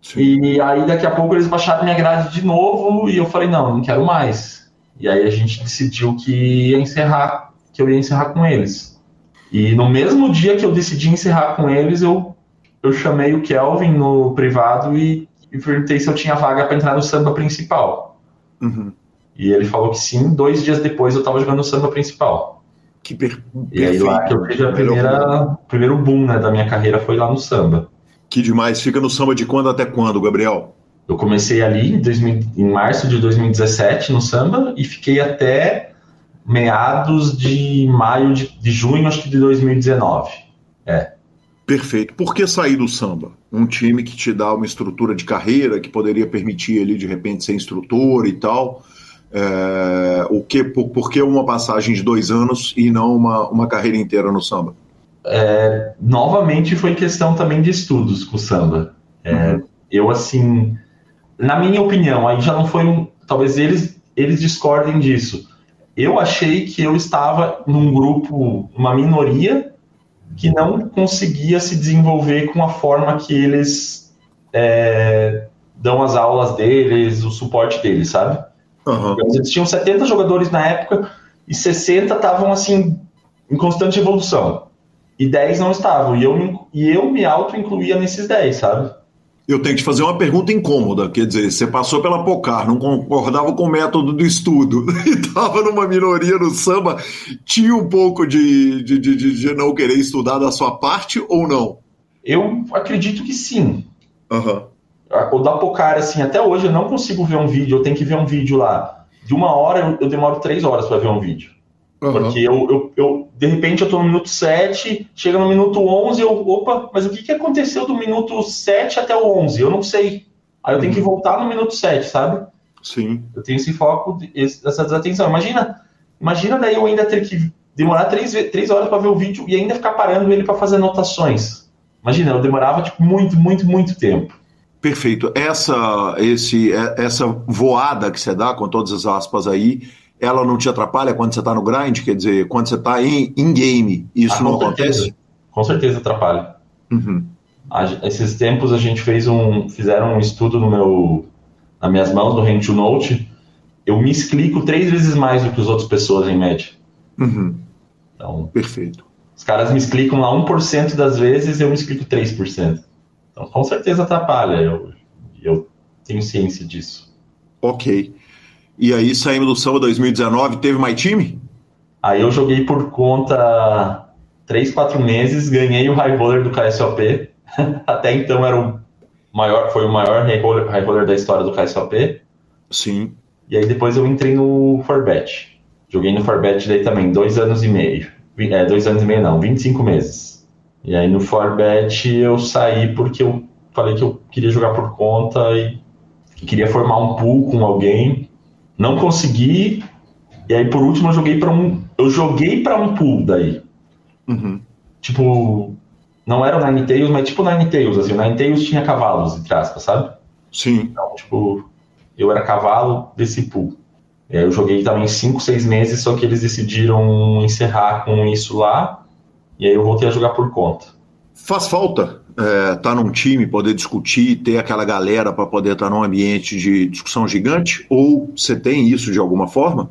[SPEAKER 6] Sim. E aí daqui a pouco eles baixaram minha grade de novo. E eu falei, não, não quero mais. E aí a gente decidiu que ia encerrar, que eu ia encerrar com eles. E no mesmo dia que eu decidi encerrar com eles, eu, eu chamei o Kelvin no privado e, e perguntei se eu tinha vaga para entrar no samba principal.
[SPEAKER 1] Uhum.
[SPEAKER 6] E ele falou que sim. Dois dias depois eu estava jogando no samba principal.
[SPEAKER 1] Que per...
[SPEAKER 6] E aí lá que eu fiz a primeira, primeiro boom né, da minha carreira foi lá no samba.
[SPEAKER 1] Que demais. Fica no samba de quando até quando, Gabriel?
[SPEAKER 6] Eu comecei ali em, 2000, em março de 2017 no samba e fiquei até meados de maio de, de junho, acho que de 2019. É.
[SPEAKER 1] Perfeito. Por que sair do samba? Um time que te dá uma estrutura de carreira, que poderia permitir ele de repente ser instrutor e tal. É, o que, por, por, que uma passagem de dois anos e não uma, uma carreira inteira no samba?
[SPEAKER 6] É, novamente foi questão também de estudos com o samba. É, uhum. Eu, assim, na minha opinião, aí já não foi um. Talvez eles, eles discordem disso. Eu achei que eu estava num grupo, uma minoria, que não conseguia se desenvolver com a forma que eles é, dão as aulas deles, o suporte deles, sabe?
[SPEAKER 1] Uhum.
[SPEAKER 6] Eles tinham 70 jogadores na época e 60 estavam assim em constante evolução. E 10 não estavam. E eu, e eu me auto-incluía nesses 10, sabe?
[SPEAKER 1] Eu tenho que te fazer uma pergunta incômoda, quer dizer, você passou pela Pocar, não concordava com o método do estudo (laughs) e estava numa minoria no samba, tinha um pouco de, de, de, de, não querer estudar da sua parte ou não?
[SPEAKER 6] Eu acredito que sim.
[SPEAKER 1] Uhum.
[SPEAKER 6] O da Pocar, assim, até hoje eu não consigo ver um vídeo, eu tenho que ver um vídeo lá. De uma hora, eu, eu demoro três horas para ver um vídeo. Uhum. Porque eu, eu, eu, de repente, eu tô no minuto 7, chega no minuto 11, eu, opa, mas o que, que aconteceu do minuto 7 até o 11? Eu não sei. Aí eu tenho que uhum. voltar no minuto 7, sabe?
[SPEAKER 1] Sim.
[SPEAKER 6] Eu tenho esse foco, essa desatenção. Imagina, Imagina daí eu ainda ter que demorar três, ve- três horas para ver o vídeo e ainda ficar parando ele para fazer anotações. Imagina, eu demorava tipo, muito, muito, muito tempo.
[SPEAKER 1] Perfeito. Essa, esse, é- essa voada que você dá, com todas as aspas aí, ela não te atrapalha quando você está no grind? Quer dizer, quando você está em, em game, isso
[SPEAKER 6] Ah,
[SPEAKER 1] não acontece?
[SPEAKER 6] certeza. Com certeza atrapalha.
[SPEAKER 1] Uhum.
[SPEAKER 6] A esses tempos a gente fez um, fizeram um estudo no meu, nas minhas mãos do Hand to Note. Eu me explico três vezes mais do que as outras pessoas em média.
[SPEAKER 1] Uhum.
[SPEAKER 6] Então,
[SPEAKER 1] Perfeito.
[SPEAKER 6] os caras me explicam lá 1% das vezes, eu me explico 3%. Então, com certeza atrapalha. Eu, eu tenho ciência disso.
[SPEAKER 1] Ok. E aí, saímos do samba 2019, teve mais time?
[SPEAKER 6] Aí eu joguei por conta 3, 4 meses, ganhei o high roller do KSOP. (laughs) Até então era o maior, foi o maior high roller, high roller da história do KSOP.
[SPEAKER 1] Sim.
[SPEAKER 6] E aí depois eu entrei no Forbet. Joguei no Forbet daí também, dois anos e meio. É, dois anos e meio não, 25 meses. E aí no Forbet eu saí porque eu falei que eu queria jogar por conta e que queria formar um pool com alguém. Não consegui. E aí por último eu joguei para um. Eu joguei para um pool daí.
[SPEAKER 1] Uhum.
[SPEAKER 6] Tipo. Não era o Ninetales, mas tipo Ninetales, assim. O Ninetales tinha cavalos, entre aspas, sabe?
[SPEAKER 1] Sim.
[SPEAKER 6] Então, tipo, eu era cavalo desse pool. É, Eu joguei também 5, 6 meses, só que eles decidiram encerrar com isso lá. E aí eu voltei a jogar por conta.
[SPEAKER 1] Faz falta estar tá num time, poder discutir, ter aquela galera para poder estar num ambiente de discussão gigante? Ou você tem isso de alguma forma?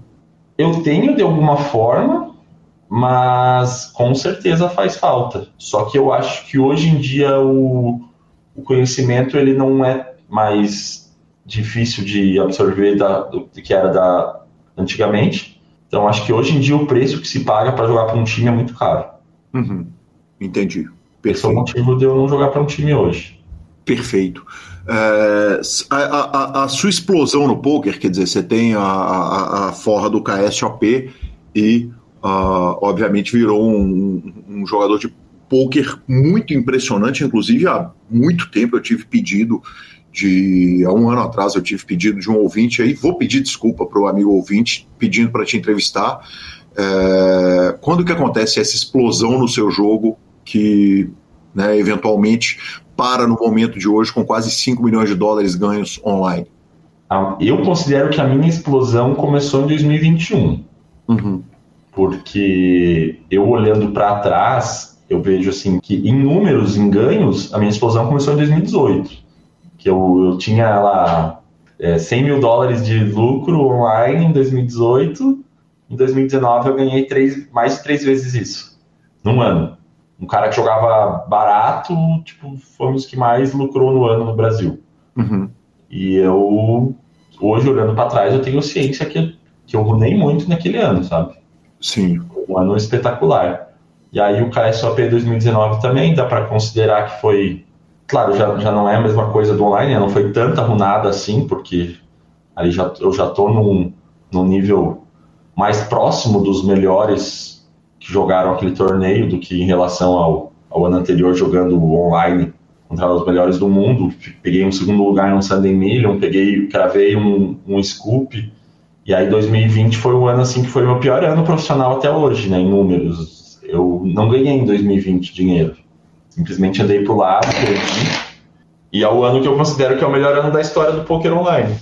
[SPEAKER 6] Eu tenho de alguma forma, mas com certeza faz falta. Só que eu acho que hoje em dia o, o conhecimento ele não é mais difícil de absorver da, do que era da antigamente. Então acho que hoje em dia o preço que se paga para jogar para um time é muito caro.
[SPEAKER 1] Uhum. Entendi.
[SPEAKER 6] Esse é o
[SPEAKER 1] Perfeito.
[SPEAKER 6] motivo de eu não jogar para um time hoje.
[SPEAKER 1] Perfeito. É, a, a- a sua explosão no poker, quer dizer, você tem a, a, a forra do KSOP e, ah, obviamente, virou um, um jogador de poker muito impressionante. Inclusive, há muito tempo eu tive pedido de. Há um ano atrás eu tive pedido de um ouvinte aí. Vou pedir desculpa para o amigo ouvinte pedindo para te entrevistar. É, quando que acontece essa explosão no seu jogo que né, eventualmente para no momento de hoje com quase 5 milhões de dólares ganhos online.
[SPEAKER 6] A- Eu considero que a minha explosão começou em 2021,
[SPEAKER 1] Uhum.
[SPEAKER 6] porque eu olhando para trás, eu vejo assim que em números, em ganhos, a minha explosão começou em 2018, que eu, eu tinha lá é, 100 mil dólares de lucro online em 2018, em 2019 eu ganhei três, mais de três vezes isso, num ano. Um cara que jogava barato, tipo, foi um dos que mais lucrou no ano no Brasil.
[SPEAKER 1] Uhum.
[SPEAKER 6] E eu, hoje, olhando para trás, eu tenho ciência que, que eu runei muito naquele ano, sabe?
[SPEAKER 1] Sim.
[SPEAKER 6] Um ano espetacular. E aí o KSOP 2019 também dá para considerar que foi. Claro, já, já não é a mesma coisa do online, né? não foi tanta runada assim, porque ali já, eu já tô num, num nível mais próximo dos melhores que jogaram aquele torneio do que em relação ao, ao ano anterior jogando online contra os melhores do mundo. Peguei um segundo lugar no Sunday Million, peguei, cravei um, um scoop. E aí 2020 foi o ano assim que foi o meu pior ano profissional até hoje, né, em números. Eu não ganhei em 2020 dinheiro. Simplesmente andei pro lado, perdi. E é o ano que eu considero que é o melhor ano da história do poker online.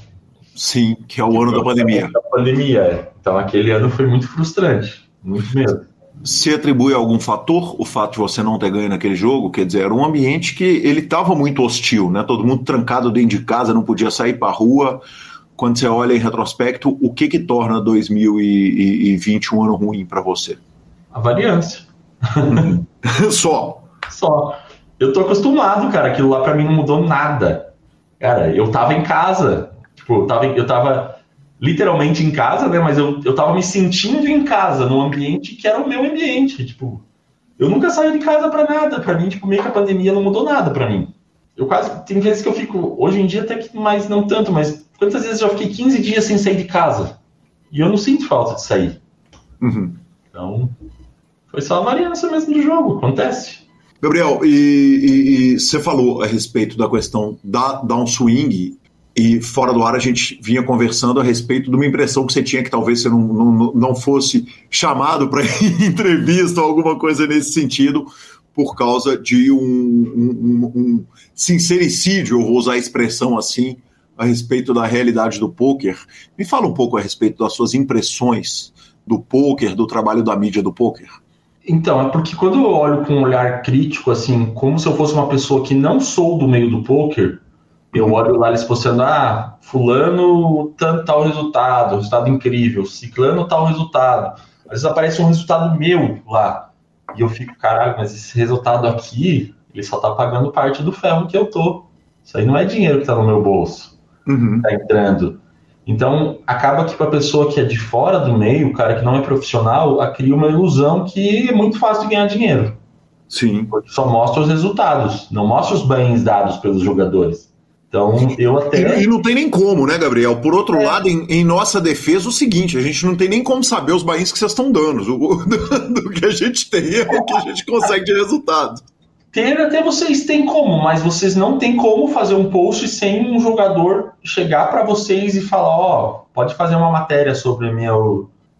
[SPEAKER 1] Sim, que é o ano da pandemia.
[SPEAKER 6] Da pandemia, é. Então aquele ano foi muito frustrante, muito mesmo.
[SPEAKER 1] Se atribui a algum fator o fato de você não ter ganho naquele jogo? Quer dizer, era um ambiente que ele estava muito hostil, né? Todo mundo trancado dentro de casa, não podia sair para rua. Quando você olha em retrospecto, o que que torna 2020 um ano ruim para você?
[SPEAKER 6] A variância. (laughs)
[SPEAKER 1] Só.
[SPEAKER 6] Só. Eu tô acostumado, cara. Aquilo lá pra mim não mudou nada. Cara, eu tava em casa. Tipo, eu tava, eu tava literalmente em casa, né? Mas eu, eu tava me sentindo em casa, num ambiente que era o meu ambiente. Tipo, eu nunca saí de casa pra nada. Pra mim, tipo, meio que a pandemia não mudou nada pra mim. Eu quase. Tem vezes que eu fico. Hoje em dia até que mais não tanto, mas quantas vezes eu já fiquei 15 dias sem sair de casa? E eu não sinto falta de sair.
[SPEAKER 1] Uhum.
[SPEAKER 6] Então, foi só a variância mesmo do jogo, acontece.
[SPEAKER 1] Gabriel, e, e- e você falou a respeito da questão da downswing E fora do ar a gente vinha conversando a respeito de uma impressão que você tinha que talvez você não, não, não fosse chamado para (laughs) entrevista ou alguma coisa nesse sentido, por causa de um, um, um, sincericídio, eu vou usar a expressão assim, a respeito da realidade do poker. Me fala um pouco a respeito das suas impressões do poker, do trabalho da mídia do poker.
[SPEAKER 6] Então, é porque quando eu olho com um olhar crítico, assim, como se eu fosse uma pessoa que não sou do meio do poker, eu uhum. olho lá eles postando, ah, fulano tal, tal resultado, resultado incrível, ciclano tal resultado. Às vezes aparece um resultado meu lá. E eu fico, caralho, mas esse resultado aqui, ele só tá pagando parte do ferro que eu tô. Isso aí não é dinheiro que tá no meu bolso. Uhum. Tá entrando. Então, acaba que para a pessoa que é de fora do meio, o cara que não é profissional, cria uma ilusão que é muito fácil de ganhar dinheiro.
[SPEAKER 1] Sim.
[SPEAKER 6] Porque só mostra os resultados, não mostra os bens dados pelos jogadores. Então, eu até.
[SPEAKER 1] E, e não tem nem como, né, Gabriel? Por outro é. lado, em, em, nossa defesa, o seguinte: a gente não tem nem como saber os bains que vocês estão dando. O, do, (laughs) do, que a gente tem é o que a gente consegue de resultado.
[SPEAKER 6] Ter até vocês têm como, mas vocês não têm como fazer um post sem um jogador chegar para vocês e falar: Ó, oh, pode fazer uma matéria sobre minha,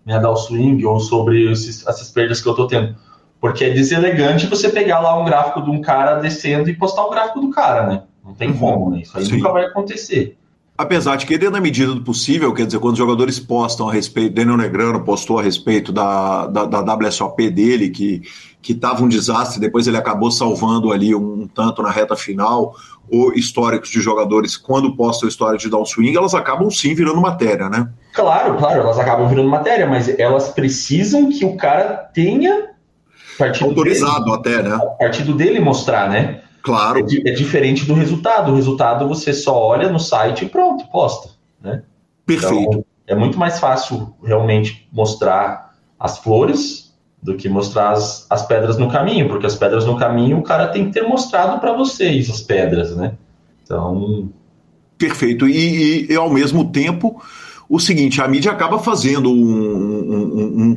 [SPEAKER 6] minha downswing ou sobre esses, essas perdas que eu tô tendo. Porque é deselegante você pegar lá um gráfico de um cara descendo e postar o gráfico do cara, né? Não tem como, né? Isso aí Sim. nunca vai acontecer.
[SPEAKER 1] Apesar de que, dentro da medida do possível, quer dizer, quando os jogadores postam a respeito, Daniel Negrano postou a respeito da, da, da WSOP dele, que que estava um desastre, depois ele acabou salvando ali um, um, tanto na reta final, ou históricos de jogadores, quando postam história de downswing, elas acabam sim virando matéria, né?
[SPEAKER 6] Claro, claro, elas acabam virando matéria, mas elas precisam que o cara tenha
[SPEAKER 1] partido autorizado
[SPEAKER 6] dele,
[SPEAKER 1] até, né?
[SPEAKER 6] partido dele mostrar, né?
[SPEAKER 1] Claro.
[SPEAKER 6] É, é, diferente do resultado. O resultado você só olha no site e pronto, posta. Né?
[SPEAKER 1] Perfeito. Então,
[SPEAKER 6] é muito mais fácil realmente mostrar as flores do que mostrar as, as pedras no caminho, porque as pedras no caminho o cara tem que ter mostrado para vocês as pedras, né? Então.
[SPEAKER 1] Perfeito. E, e, e, ao mesmo tempo, o seguinte, a mídia acaba fazendo um,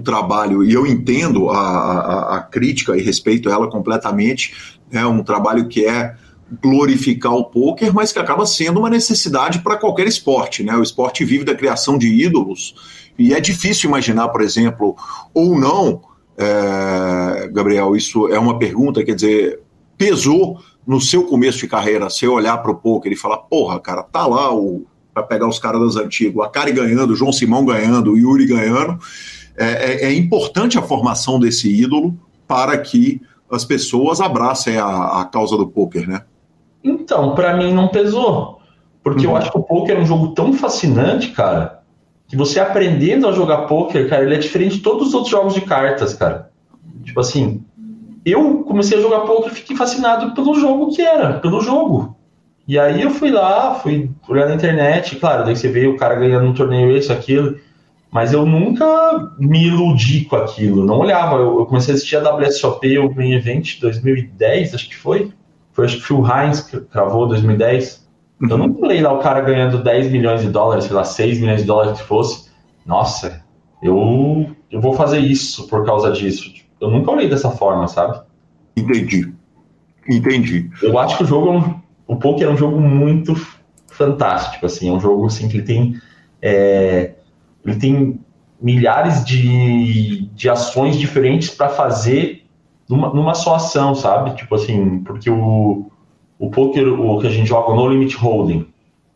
[SPEAKER 1] trabalho, e eu entendo a, a, a, crítica e respeito ela completamente, é um trabalho que é glorificar o poker, mas que acaba sendo uma necessidade para qualquer esporte, né? O esporte vive da criação de ídolos, e é difícil imaginar, por exemplo, ou não, é, Gabriel, isso é uma pergunta, quer dizer, pesou no seu começo de carreira, você olhar para o poker e falar, porra, cara, tá lá o para pegar os caras das antigas, a Kari ganhando, o João Simão ganhando, o Yuri ganhando. É, é, é, importante a formação desse ídolo para que as pessoas abracem a, a causa do poker, né?
[SPEAKER 6] Então, para mim não pesou. Porque uhum. eu acho que o poker é um jogo tão fascinante, cara, que você aprendendo a jogar poker, cara, ele é diferente de todos os outros jogos de cartas, cara. Tipo assim, eu comecei a jogar poker e fiquei fascinado pelo jogo que era, pelo jogo. E aí eu fui lá, fui olhar na internet, claro, daí você vê o cara ganhando um torneio esse, aquilo, mas eu nunca me iludi com aquilo, não olhava. Eu, eu comecei a assistir a WSOP, o Green Event 2010, acho que foi. Foi acho que Phil Hines que gravou 2010. Uhum. Eu não falei lá o cara ganhando 10 milhões de dólares, sei lá, 6 milhões de dólares que fosse. Nossa, eu, eu vou fazer isso por causa disso. Eu nunca olhei dessa forma, sabe?
[SPEAKER 1] Entendi. Entendi.
[SPEAKER 6] Eu acho que o jogo é o poker é um jogo muito fantástico, assim, é um jogo assim que ele tem é, ele tem milhares de, de ações diferentes para fazer numa, numa só ação, sabe? Tipo assim, porque o, o poker, o que a gente joga no limit holding,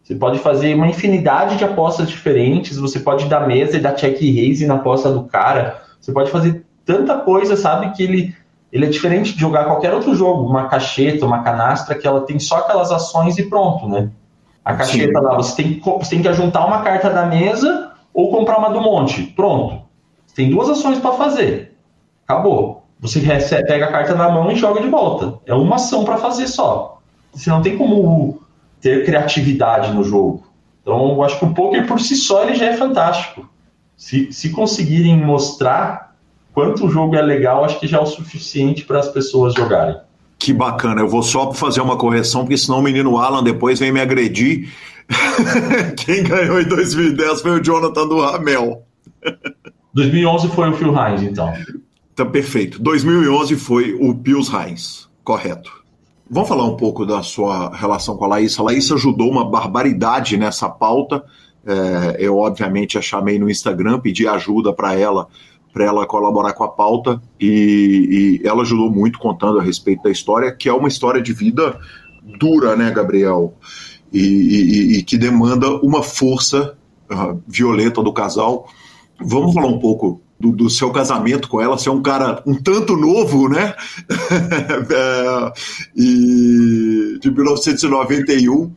[SPEAKER 6] você pode fazer uma infinidade de apostas diferentes, você pode dar mesa e dar check raise na aposta do cara, você pode fazer tanta coisa, sabe, que ele ele é diferente de jogar qualquer outro jogo, uma cacheta, uma canastra, que ela tem só aquelas ações e pronto, né? A cacheta Sim. lá, você tem, você tem que juntar uma carta da mesa ou comprar uma do monte. Pronto. Tem duas ações para fazer. Acabou. Você recebe, pega a carta na mão e joga de volta. É uma ação para fazer só. Você não tem como ter criatividade no jogo. Então, eu acho que o poker por si só ele já é fantástico. Se, se conseguirem mostrar quanto o jogo é legal, acho que já é o suficiente para as pessoas jogarem.
[SPEAKER 1] Que bacana, eu vou só fazer uma correção, porque senão o menino Alan depois vem me agredir. (laughs) Quem ganhou em 2010 foi o Jonathan do Ramel.
[SPEAKER 6] 2011 foi o Phil Hines, então.
[SPEAKER 1] Tá perfeito. 2011 foi o Pius Hines, correto. Vamos falar um pouco da sua relação com a Laísa. A Laísa ajudou uma barbaridade nessa pauta. É, eu, obviamente, a chamei no Instagram, pedi ajuda para ela, para ela colaborar com a pauta, e, e, ela ajudou muito contando a respeito da história, que é uma história de vida dura, né, Gabriel? E, e, e que demanda uma força uh, violenta do casal. Vamos falar um pouco do, do, seu casamento com ela, você é um cara um tanto novo, né? (laughs) é, e de 1991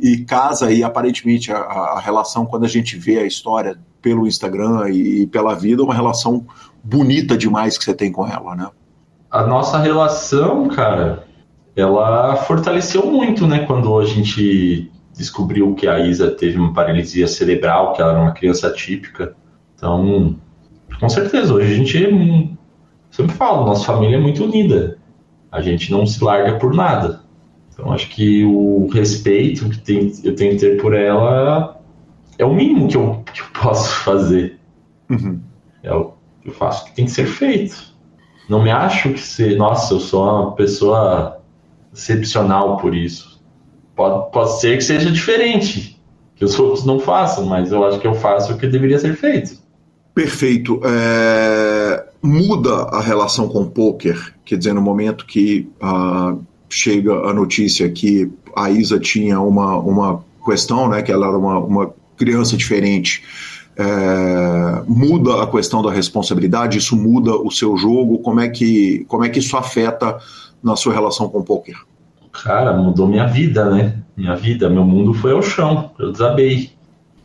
[SPEAKER 1] e casa e aparentemente a, a, relação quando a gente vê a história pelo Instagram e, e pela vida, uma relação bonita demais que você tem com ela, né?
[SPEAKER 6] A nossa relação, cara, ela fortaleceu muito, né? Quando a gente descobriu que a Isa teve uma paralisia cerebral, que ela era uma criança atípica. Então, com certeza, hoje a gente é, sempre falo, nossa família é muito unida. A gente não se larga por nada. Então acho que o respeito que tem, eu tenho que ter por ela é o mínimo que eu, que eu posso fazer.
[SPEAKER 1] Uhum.
[SPEAKER 6] É o que eu faço que tem que ser feito. Não me acho que ser, nossa, eu sou uma pessoa excepcional por isso. Pode, pode ser que seja diferente, que os outros não façam, mas eu acho que eu faço o que deveria ser feito.
[SPEAKER 1] Perfeito. É, muda a relação com o poker, quer dizer, no momento que uh, chega a notícia que a Isa tinha uma, uma questão, né, que ela era uma, uma criança diferente, é, muda a questão da responsabilidade, isso muda o seu jogo, como é que, como é que isso afeta na sua relação com o poker?
[SPEAKER 6] Cara, mudou minha vida, né? Minha vida, meu mundo foi ao chão, eu desabei.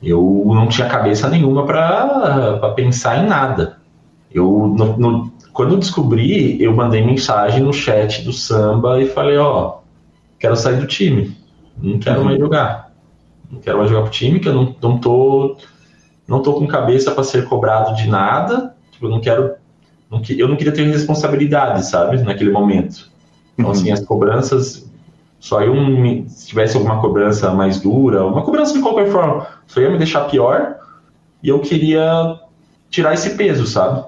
[SPEAKER 6] Eu não tinha cabeça nenhuma para pensar em nada. Eu, no, no, quando eu descobri, eu mandei mensagem no chat do samba e falei: Ó, quero sair do time, não quero mais jogar. Não quero mais jogar pro time, que eu não, não, tô, não tô com cabeça para ser cobrado de nada. Tipo, eu não quero. Eu não queria ter responsabilidade, sabe, naquele momento. Então, assim, as cobranças só eu, se tivesse alguma cobrança mais dura, uma cobrança de qualquer forma, só ia me deixar pior e eu queria tirar esse peso, sabe?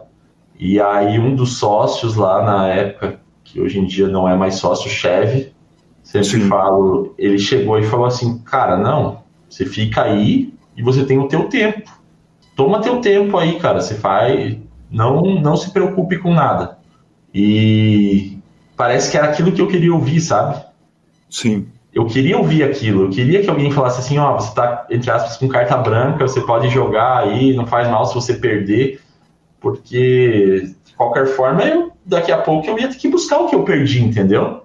[SPEAKER 6] E aí um dos sócios lá na época, que hoje em dia não é mais sócio, chefe, sempre Sim. falo, ele chegou e falou assim, cara, não, você fica aí e você tem o teu tempo. Toma teu tempo aí, cara, você faz, não, não se preocupe com nada. E parece que era aquilo que eu queria ouvir, sabe?
[SPEAKER 1] Sim.
[SPEAKER 6] Eu queria ouvir aquilo, eu queria que alguém falasse assim, ó, oh, você tá, entre aspas, com carta branca, você pode jogar aí, não faz mal se você perder, porque, de qualquer forma, eu, daqui a pouco eu ia ter que buscar o que eu perdi, entendeu?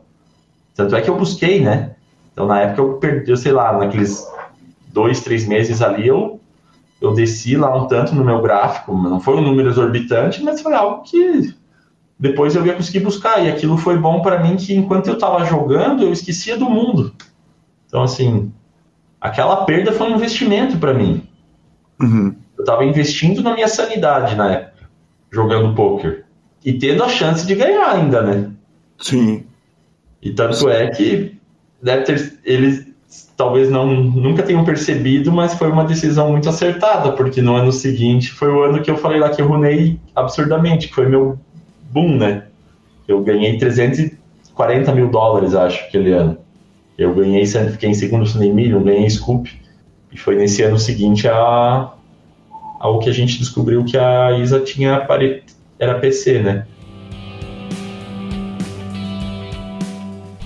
[SPEAKER 6] Tanto é que eu busquei, né? Então, na época, eu perdi, eu sei lá, naqueles dois, três meses ali, eu, eu desci lá um tanto no meu gráfico, não foi um número exorbitante, mas foi algo que depois eu ia conseguir buscar. E aquilo foi bom para mim que enquanto eu estava jogando, eu esquecia do mundo. Então, assim, aquela perda foi um investimento para mim.
[SPEAKER 1] Uhum.
[SPEAKER 6] Eu estava investindo na minha sanidade na época, jogando poker. E tendo a chance de ganhar ainda, né?
[SPEAKER 1] Sim.
[SPEAKER 6] E tanto é que deve ter, eles talvez não nunca tenham percebido, mas foi uma decisão muito acertada, porque no ano seguinte foi o ano que eu falei lá que eu runei absurdamente, que foi meu boom, né? Eu ganhei 340 mil dólares, acho, aquele ano. Eu ganhei, fiquei em segundo Sunday Million, ganhei Scoop. E foi nesse ano seguinte a, ao que a gente descobriu que a Isa tinha era PC, né?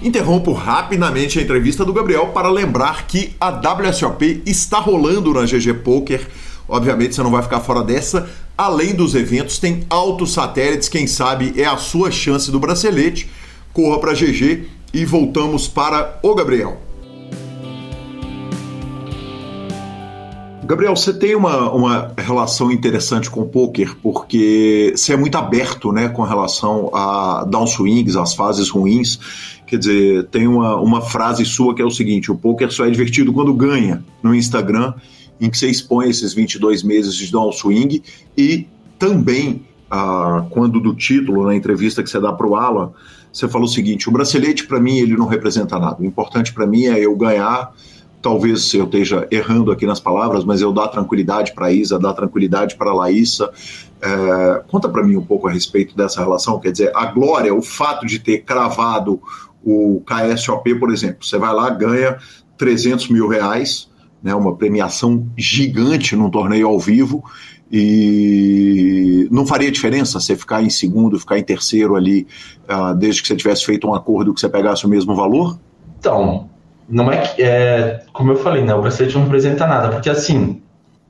[SPEAKER 1] Interrompo rapidamente a entrevista do Gabriel para lembrar que a WSOP está rolando na GG Poker. Obviamente você não vai ficar fora dessa. Além dos eventos, tem altos satélites, quem sabe é a sua chance do bracelete. Corra para GG e voltamos para o Gabriel. Gabriel, você tem uma, uma relação interessante com o poker, porque você é muito aberto né, com relação a downswings, as fases ruins. Quer dizer, tem uma, uma frase sua que é o seguinte: o poker só é divertido quando ganha no Instagram em que você expõe esses 22 meses de downswing e também, ah, quando do título, na entrevista que você dá para o Alan, você falou o seguinte: o bracelete para mim ele não representa nada. O importante para mim é eu ganhar. Talvez eu esteja errando aqui nas palavras, mas eu dar tranquilidade para a Isa, dar tranquilidade para a Laísa. É, conta para mim um pouco a respeito dessa relação. Quer dizer, a glória, o fato de ter cravado o KSOP, por exemplo. Você vai lá, ganha 300 mil reais, né, uma premiação gigante num torneio ao vivo, e não faria diferença você ficar em segundo, ficar em terceiro ali, uh, desde que você tivesse feito um acordo que você pegasse o mesmo valor?
[SPEAKER 6] Então, não é que. É, como eu falei, né? O bracelete não representa nada, porque assim,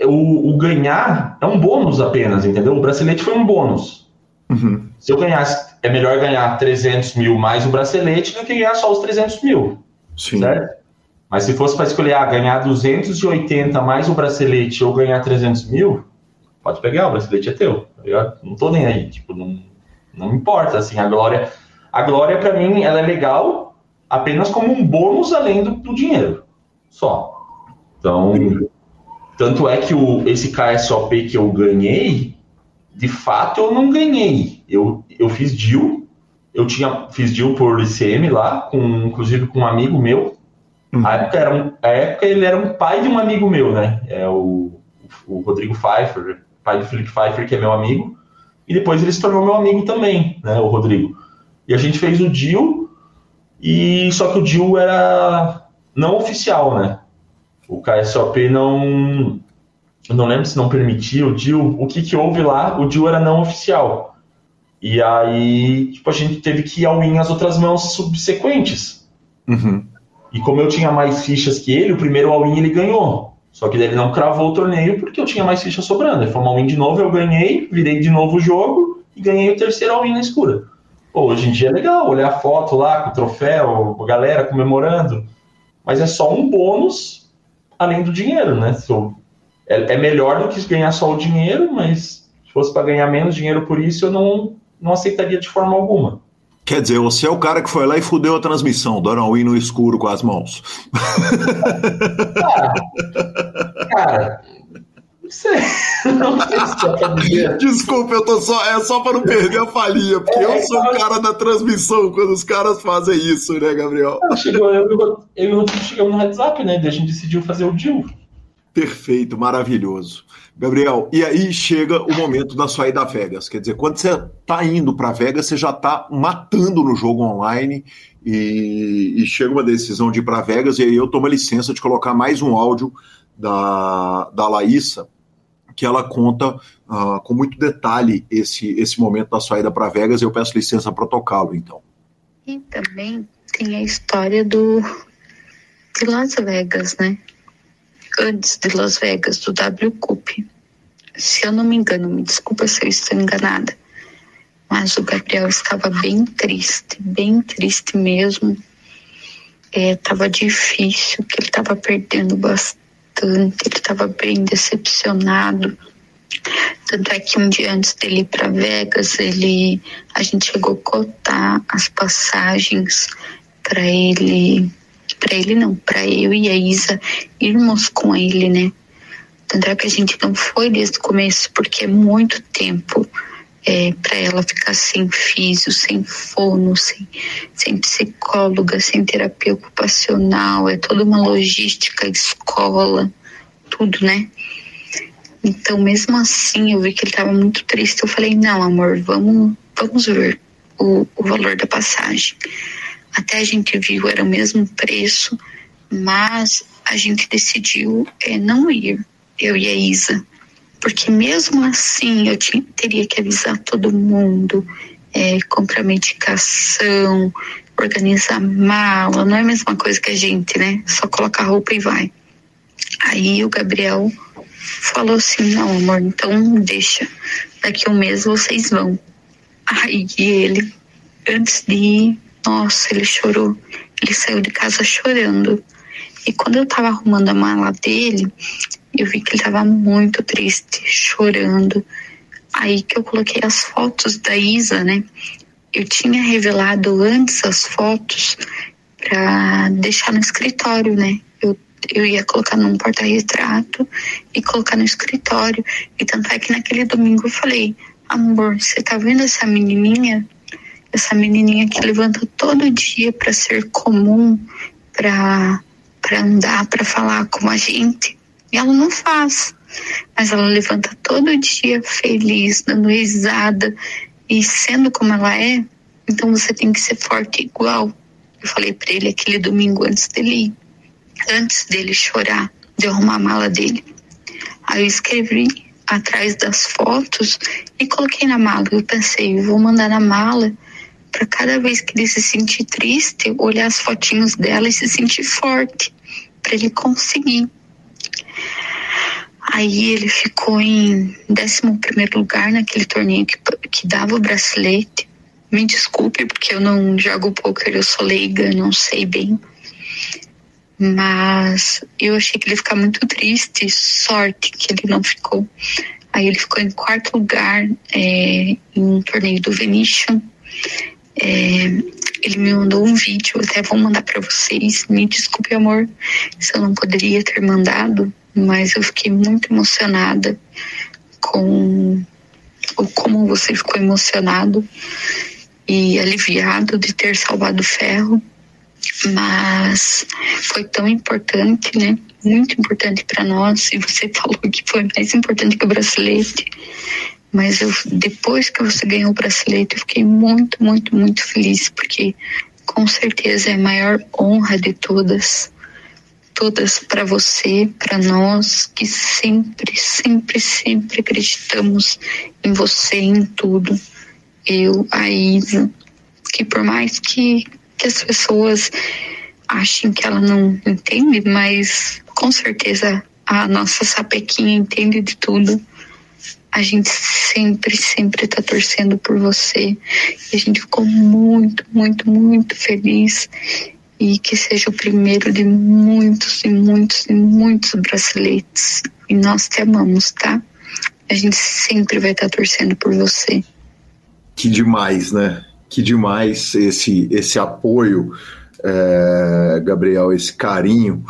[SPEAKER 6] o, o ganhar é um bônus apenas, entendeu? O bracelete foi um bônus.
[SPEAKER 1] Uhum.
[SPEAKER 6] Se eu ganhasse, é melhor ganhar 300 mil mais o bracelete do que ganhar só os 300 mil.
[SPEAKER 1] Sim.
[SPEAKER 6] Certo? Mas se fosse para escolher, ah, ganhar 280 mais o bracelete ou ganhar 300 mil, pode pegar, o bracelete é teu. Tá não tô nem aí, tipo, não, não importa, assim, a glória, a glória para mim, ela é legal apenas como um bônus além do, do dinheiro, só. Então, tanto é que o, esse KSOP que eu ganhei, de fato eu não ganhei, eu, eu fiz deal, eu tinha, fiz deal por ICM lá, com, inclusive com um amigo meu,
[SPEAKER 1] Uhum.
[SPEAKER 6] a época, era um, a época ele era um pai de um amigo meu, né? É o, o Rodrigo Pfeiffer, pai do Felipe Pfeiffer, que é meu amigo. E depois ele se tornou meu amigo também, né? O Rodrigo. E a gente fez o deal, e só que o deal era não oficial, né? O KSOP não. Eu não lembro se não permitia o deal. O que, que houve lá? O deal era não oficial. E aí, tipo, a gente teve que ir ao in as outras mãos subsequentes.
[SPEAKER 1] Uhum.
[SPEAKER 6] E como eu tinha mais fichas que ele, o primeiro all-in ele ganhou. Só que ele não cravou o torneio porque eu tinha mais fichas sobrando. Ele foi um all-in de novo, eu ganhei, virei de novo o jogo e ganhei o terceiro all-in na escura. Pô, hoje em dia é legal olhar a foto lá com o troféu, a galera comemorando. Mas é só um bônus além do dinheiro, né? É, é melhor do que ganhar só o dinheiro, mas se fosse para ganhar menos dinheiro por isso, eu não, não aceitaria de forma alguma.
[SPEAKER 1] Quer dizer, você é o cara que foi lá e fudeu a transmissão, dando all no escuro com as mãos.
[SPEAKER 6] Cara, cara não sei. (laughs) Não sei se é pra.
[SPEAKER 1] Desculpa, eu tô só. É só para não perder a falinha, porque eu sou o cara da transmissão quando os caras fazem isso, né, Gabriel?
[SPEAKER 6] Chegou, eu, eu, eu chegamos no WhatsApp, né? Daí a gente decidiu fazer o deal.
[SPEAKER 1] Perfeito, maravilhoso. Gabriel, e aí chega o momento da sua ida a Vegas. Quer dizer, quando você está indo para Vegas, você já está matando no jogo online e, e, chega uma decisão de ir para Vegas, e aí eu tomo a licença de colocar mais um áudio da, da Laísa, que ela conta uh, com muito detalhe esse, esse momento da sua ida para Vegas, eu peço licença para tocá-lo, então.
[SPEAKER 7] E também tem a história do de Las Vegas, né? Antes de Las Vegas, do W Cup. Se eu não me engano, me desculpa se eu estou enganada, mas o Gabriel estava bem triste, bem triste mesmo. Estava é, difícil, que ele estava perdendo bastante, ele estava bem decepcionado. Tanto é que um dia antes dele ir para Vegas, ele, a gente chegou a cotar as passagens para ele para ele não, para eu e a Isa irmos com ele, né? Tanto é que a gente não foi desde o começo, porque é muito tempo é, para ela ficar sem físio, sem fono, sem, sem psicóloga, sem terapia ocupacional, é toda uma logística, escola, tudo, né? Então, mesmo assim, eu vi que ele estava muito triste. Eu falei: não, amor, vamos, vamos ver o, o valor da passagem. Até a gente viu, era o mesmo preço, mas a gente decidiu é, não ir, eu e a Isa. Porque mesmo assim eu tinha, teria que avisar todo mundo, é, comprar medicação, organizar mala, não é a mesma coisa que a gente, né? Só colocar roupa e vai. Aí o Gabriel falou assim, não amor, então deixa, daqui um mês vocês vão. Aí ele, antes de ir, nossa, ele chorou. Ele saiu de casa chorando. E quando eu tava arrumando a mala dele, eu vi que ele tava muito triste, chorando. Aí que eu coloquei as fotos da Isa, né? Eu tinha revelado antes as fotos para deixar no escritório, né? Eu, eu ia colocar num porta-retrato e colocar no escritório. E tanto é que naquele domingo eu falei: amor, você tá vendo essa menininha? Essa menininha que levanta todo dia para ser comum, para para andar, para falar com a gente. E ela não faz, mas ela levanta todo dia feliz, dando risada e sendo como ela é. Então você tem que ser forte igual. Eu Eu falei para ele aquele domingo antes dele ir, antes dele chorar, de eu arrumar a mala dele. Aí eu escrevi atrás das fotos e coloquei na mala. Eu pensei, vou mandar na mala para cada vez que ele se sentir triste, olhar as fotinhos dela e se sentir forte, para ele conseguir. Aí ele ficou em 11 lugar naquele torneio que, que dava o bracelete. Me desculpe, porque eu não jogo poker, eu sou leiga, não sei bem. Mas eu achei que ele ia ficar muito triste, sorte que ele não ficou. Aí ele ficou em quarto lugar é, em um torneio do Venetian. É, ele me mandou um vídeo, até vou mandar para vocês. Me desculpe, amor, se eu não poderia ter mandado, mas eu fiquei muito emocionada com o como você ficou emocionado e aliviado de ter salvado o ferro, mas foi tão importante, né? Muito importante para nós. E você (laughs) falou que foi mais importante que o bracelete. Mas eu, depois que você ganhou o bracelete, eu fiquei muito, muito, muito feliz, porque com certeza é a maior honra de todas todas para você, para nós que sempre, sempre, sempre acreditamos em você, em tudo. Eu, a Isa, que por mais que, que as pessoas achem que ela não entende, mas com certeza a nossa sapequinha entende de tudo. A gente sempre, sempre tá torcendo por você. E a gente ficou muito, muito, muito feliz e que seja o primeiro de muitos e muitos e muitos braceletes. E nós te amamos, tá? A gente sempre vai estar torcendo por você.
[SPEAKER 1] Que demais, né? Que demais esse, esse apoio, é, Gabriel, esse carinho.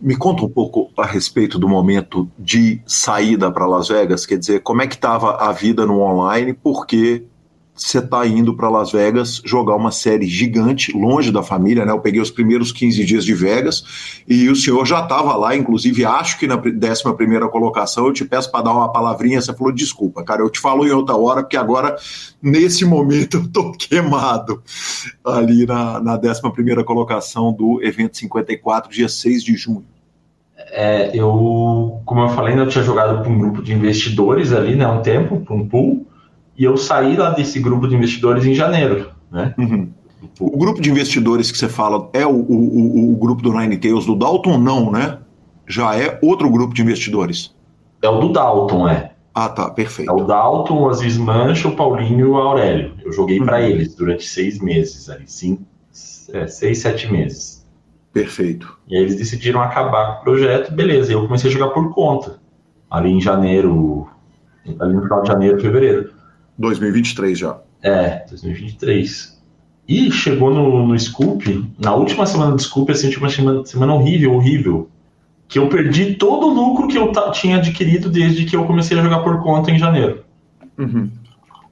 [SPEAKER 1] Me conta um pouco a respeito do momento de saída para Las Vegas, quer dizer, como é que estava a vida no online, porque você está indo para Las Vegas jogar uma série gigante, longe da família, né? Eu peguei os primeiros 15 dias de Vegas e o senhor já estava lá, inclusive acho que na 11 primeira colocação. Eu te peço para dar uma palavrinha. Você falou, desculpa, cara, eu te falo em outra hora, porque agora, nesse momento, eu tô (laughs) queimado ali na, na 11 primeira colocação do evento 54, dia 6 de junho.
[SPEAKER 6] É, eu, como eu falei, eu tinha jogado para um grupo de investidores ali, né, um tempo, para um pool e eu saí lá desse grupo de investidores em janeiro, né?
[SPEAKER 1] Uhum. O grupo de investidores que você fala é o, o, o, grupo do Nine Tails do Dalton? Não, né? Já é outro grupo de investidores.
[SPEAKER 6] É o do Dalton, é.
[SPEAKER 1] Ah, tá, perfeito.
[SPEAKER 6] É o Dalton, o Aziz Mancha, o Paulinho e o Aurélio. Eu joguei uhum. para eles durante seis meses, ali, cinco, é, seis, sete meses.
[SPEAKER 1] Perfeito.
[SPEAKER 6] E aí eles decidiram acabar com o projeto, beleza. E eu comecei a jogar por conta, ali em janeiro, ali no final de janeiro, fevereiro.
[SPEAKER 1] 2023 já.
[SPEAKER 6] É, 2023. E chegou no, no Scoop, na última semana do Scoop, assim, uma semana, semana horrível, horrível. Que eu perdi todo o lucro que eu tinha adquirido desde que eu comecei a jogar por conta em janeiro.
[SPEAKER 1] Uhum.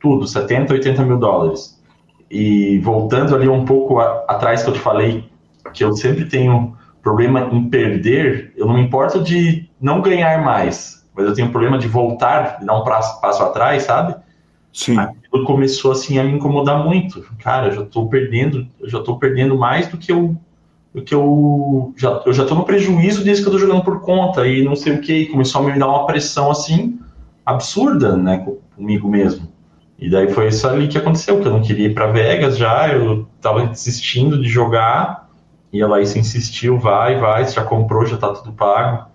[SPEAKER 6] Tudo, 70, 80 mil dólares. E voltando ali um pouco a, atrás que eu te falei, que eu sempre tenho problema em perder, eu não me importo de não ganhar mais, mas eu tenho problema de voltar, dar um passo, passo atrás, sabe?
[SPEAKER 1] Sim.
[SPEAKER 6] Aquilo começou assim a me incomodar muito. Cara, eu já estou perdendo, já tô perdendo mais do que eu do que eu já eu já tô no prejuízo desde que eu tô jogando por conta e não sei o que, começou a me dar uma pressão assim absurda, né, comigo mesmo. E daí foi isso ali que aconteceu, que eu não queria ir para Vegas já, eu tava desistindo de jogar, e ela se insistiu, vai, vai, já comprou, já tá tudo pago.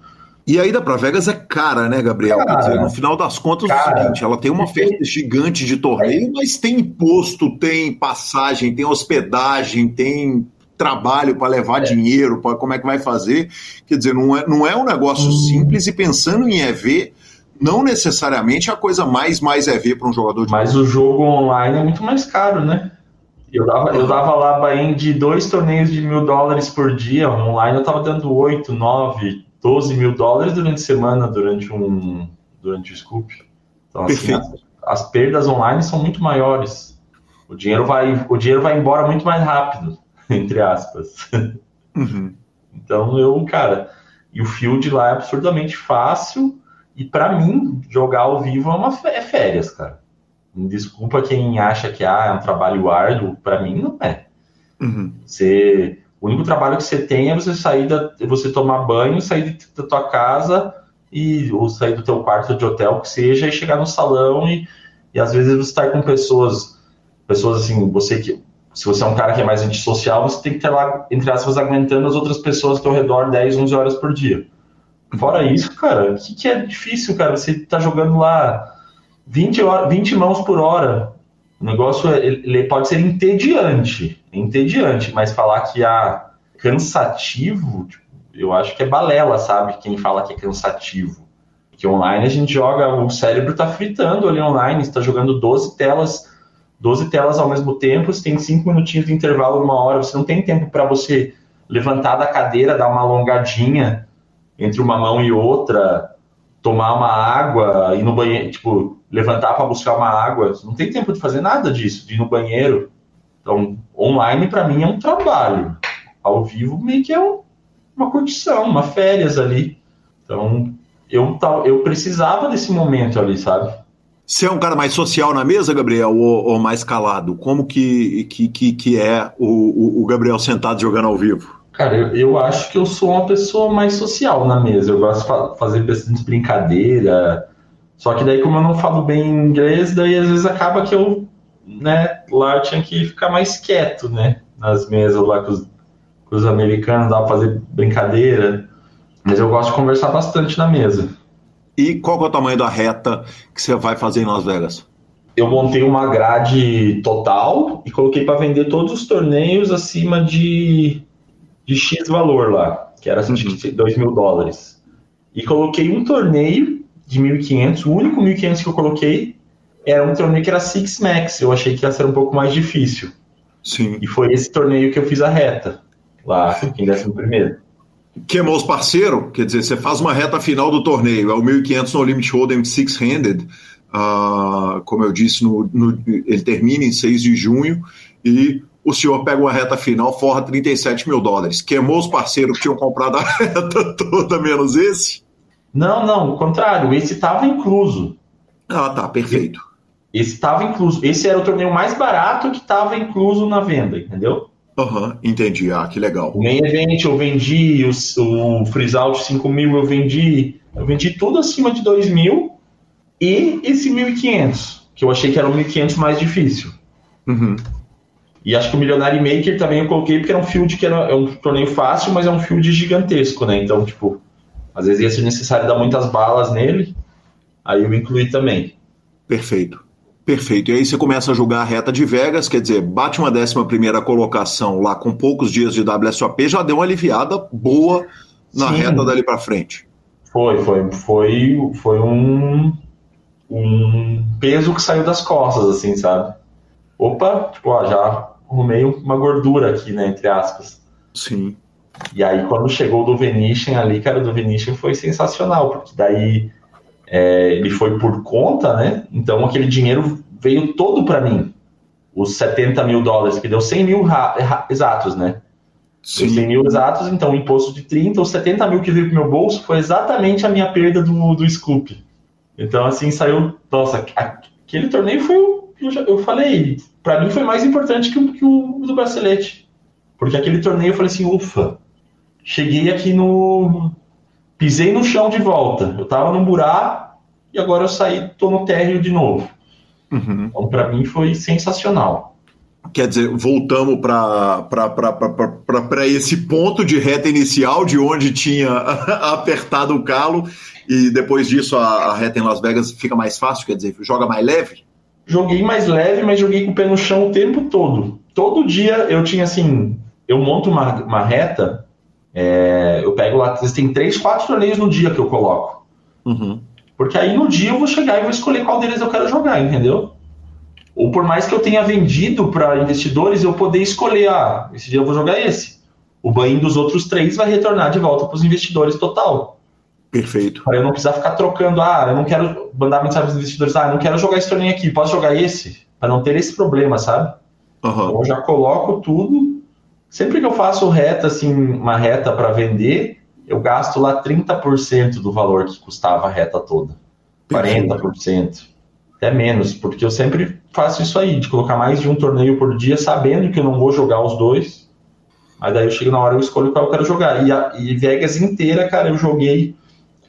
[SPEAKER 1] E a ida para Vegas é cara, né, Gabriel? Cara, dizer, no final das contas, cara, é o seguinte: ela tem uma oferta gigante de torneio, mas tem imposto, tem passagem, tem hospedagem, tem trabalho para levar é. dinheiro, para como é que vai fazer. Quer dizer, não é, não é um negócio hum. simples e pensando em EV, não necessariamente é a coisa mais, mais EV para um jogador de
[SPEAKER 6] Mas o jogo online é muito mais caro, né? Eu dava, eu dava lá Bahia de dois torneios de mil dólares por dia, online eu tava dando oito, nove, 12 mil dólares durante a semana, durante um durante o Scoop. Então, assim, as, as, perdas online são muito maiores. O dinheiro vai, o dinheiro vai embora muito mais rápido, (laughs) entre aspas.
[SPEAKER 1] Uhum.
[SPEAKER 6] Então eu, cara, e o field lá é absurdamente fácil. E para mim, jogar ao vivo é uma é férias, cara. Desculpa quem acha que ah, é um trabalho árduo, para mim não é.
[SPEAKER 1] Uhum.
[SPEAKER 6] Você, o único trabalho que você tem é você sair da, você tomar banho, sair da tua casa e ou sair do teu quarto de hotel que seja e chegar no salão e, e às vezes você estar com pessoas, pessoas assim, você que se você é um cara que é mais antissocial, você tem que estar lá, entre aspas, aguentando as outras pessoas ao teu redor 10, 11 horas por dia. Fora isso, cara, o que, que é difícil, cara? Você tá jogando lá 20, hora, 20 mãos por hora. O negócio é- ele pode ser entediante, entediante, mas falar que ah, cansativo, tipo, eu acho que é balela, sabe? Quem fala que é cansativo. Porque online a gente joga, o cérebro tá fritando ali online, você tá jogando 12 telas, 12 telas ao mesmo tempo, você tem 5 minutinhos de intervalo, uma hora, você não tem tempo para você levantar da cadeira, dar uma alongadinha entre uma mão e outra, tomar uma água, ir no banheiro, tipo, levantar para buscar uma água. Não tem tempo de fazer nada disso, de ir no banheiro. Então, online para mim é um trabalho. Ao vivo meio que é um- uma curtição, uma férias ali. Então, eu, tal- eu precisava desse momento ali, sabe?
[SPEAKER 1] Você é um cara mais social na mesa, Gabriel, ou, ou mais calado? Como que, que, que, que é o, o- o Gabriel sentado jogando ao vivo?
[SPEAKER 6] Cara, eu, eu acho que eu sou uma pessoa mais social na mesa. Eu gosto de fa- fazer bastante brincadeira. Só que daí, como eu não falo bem inglês, daí às vezes acaba que eu, né, lá eu tinha que ficar mais quieto, né? Nas mesas lá com os, com os americanos, dá pra fazer brincadeira. Mas eu gosto de conversar bastante na mesa.
[SPEAKER 1] E qual é o tamanho da reta que você vai fazer em Las Vegas?
[SPEAKER 6] eu montei uma grade total e coloquei para vender todos os torneios acima de, de X valor lá, que era acho que 2 mil dólares. E coloquei um torneio de 1.500, o único 1.500 que eu coloquei era um torneio que era Six Max, eu achei que ia ser um pouco mais difícil.
[SPEAKER 1] Sim.
[SPEAKER 6] E foi esse torneio que eu fiz a reta, lá em 11 primeiro.
[SPEAKER 1] Queimou os parceiros? Quer dizer, você faz uma reta final do torneio, é o 1500 no Limit Hold'em Six-Handed, ah, como eu disse, no, no- ele termina em 6 de junho, e o senhor pega uma reta final, forra 37 mil dólares. Queimou os parceiros que tinham comprado a (laughs) reta toda, menos esse?
[SPEAKER 6] Não, não, o contrário, esse estava incluso.
[SPEAKER 1] Ah, tá, perfeito.
[SPEAKER 6] Esse estava incluso. Esse era o torneio mais barato que estava incluso na venda, entendeu?
[SPEAKER 1] Aham, entendi. Ah, que legal.
[SPEAKER 6] O main event eu vendi, o, o freeze out 5 mil eu vendi, eu vendi tudo acima de 2 mil e esse 1.500, que eu achei que era o 1.500 mais difícil.
[SPEAKER 1] Uhum.
[SPEAKER 6] E acho que o Millionaire Maker também eu coloquei porque era um field que era é um torneio fácil, mas é um field gigantesco, né? Então, tipo, às vezes ia ser necessário dar muitas balas nele, aí eu incluí também.
[SPEAKER 1] Perfeito. Perfeito. E aí você começa a jogar a reta de Vegas, quer dizer, bate uma décima primeira colocação lá com poucos dias de WSOP, já deu uma aliviada boa na
[SPEAKER 6] Sim.
[SPEAKER 1] reta dali pra frente.
[SPEAKER 6] Foi, foi, foi, foi um, um peso que saiu das costas, assim, sabe? Opa, tipo, ó, já arrumei uma gordura aqui, né, entre aspas.
[SPEAKER 1] Sim.
[SPEAKER 6] E aí, quando chegou do Venetian ali, cara, do Venetian foi sensacional, porque daí é, ele foi por conta, né? Então aquele dinheiro veio todo para mim. Os 70 mil dólares, que deu 100 mil exatos, né? Deu 100
[SPEAKER 1] Sim.
[SPEAKER 6] mil exatos, então o imposto de 30, os 70 mil que veio pro meu bolso foi exatamente a minha perda do, do Scoop. Então, assim, saiu. Nossa, aquele torneio foi. o- Eu, eu falei, pra mim foi mais importante que o, que o do bracelete. Porque aquele torneio eu falei assim, ufa, cheguei aqui no. Pisei no chão de volta. Eu tava num buraco e agora eu saí, tô no térreo de novo.
[SPEAKER 1] Uhum.
[SPEAKER 6] Então, pra mim foi sensacional.
[SPEAKER 1] Quer dizer, voltamos para esse ponto de reta inicial, de onde tinha (laughs) apertado o calo, e depois disso a, a reta em Las Vegas fica mais fácil, quer dizer, joga mais leve?
[SPEAKER 6] Joguei mais leve, mas joguei com o pé no chão o tempo todo. Todo dia eu tinha assim. Eu monto uma, uma reta, é, eu pego lá, tem três, quatro torneios no dia que eu coloco.
[SPEAKER 1] Uhum.
[SPEAKER 6] Porque aí no dia eu vou chegar e vou escolher qual deles eu quero jogar, entendeu? Ou por mais que eu tenha vendido para investidores, eu poder escolher, ah, esse dia eu vou jogar esse. O banho dos outros três vai retornar de volta para os investidores total.
[SPEAKER 1] Perfeito.
[SPEAKER 6] Para eu não precisar ficar trocando, ah, eu não quero mandar mensagem para os investidores, ah, eu não quero jogar esse torneio aqui, posso jogar esse? Para não ter esse problema, sabe?
[SPEAKER 1] Uhum.
[SPEAKER 6] Então eu já coloco tudo. Sempre que eu faço reta, assim, uma reta para vender, eu gasto lá 30% do valor que custava a reta toda. 40%. até menos, porque eu sempre faço isso aí, de colocar mais de um torneio por dia, sabendo que eu não vou jogar os dois. Mas daí eu chego na hora e eu escolho qual eu quero jogar. E, a, e Vegas inteira, cara, eu joguei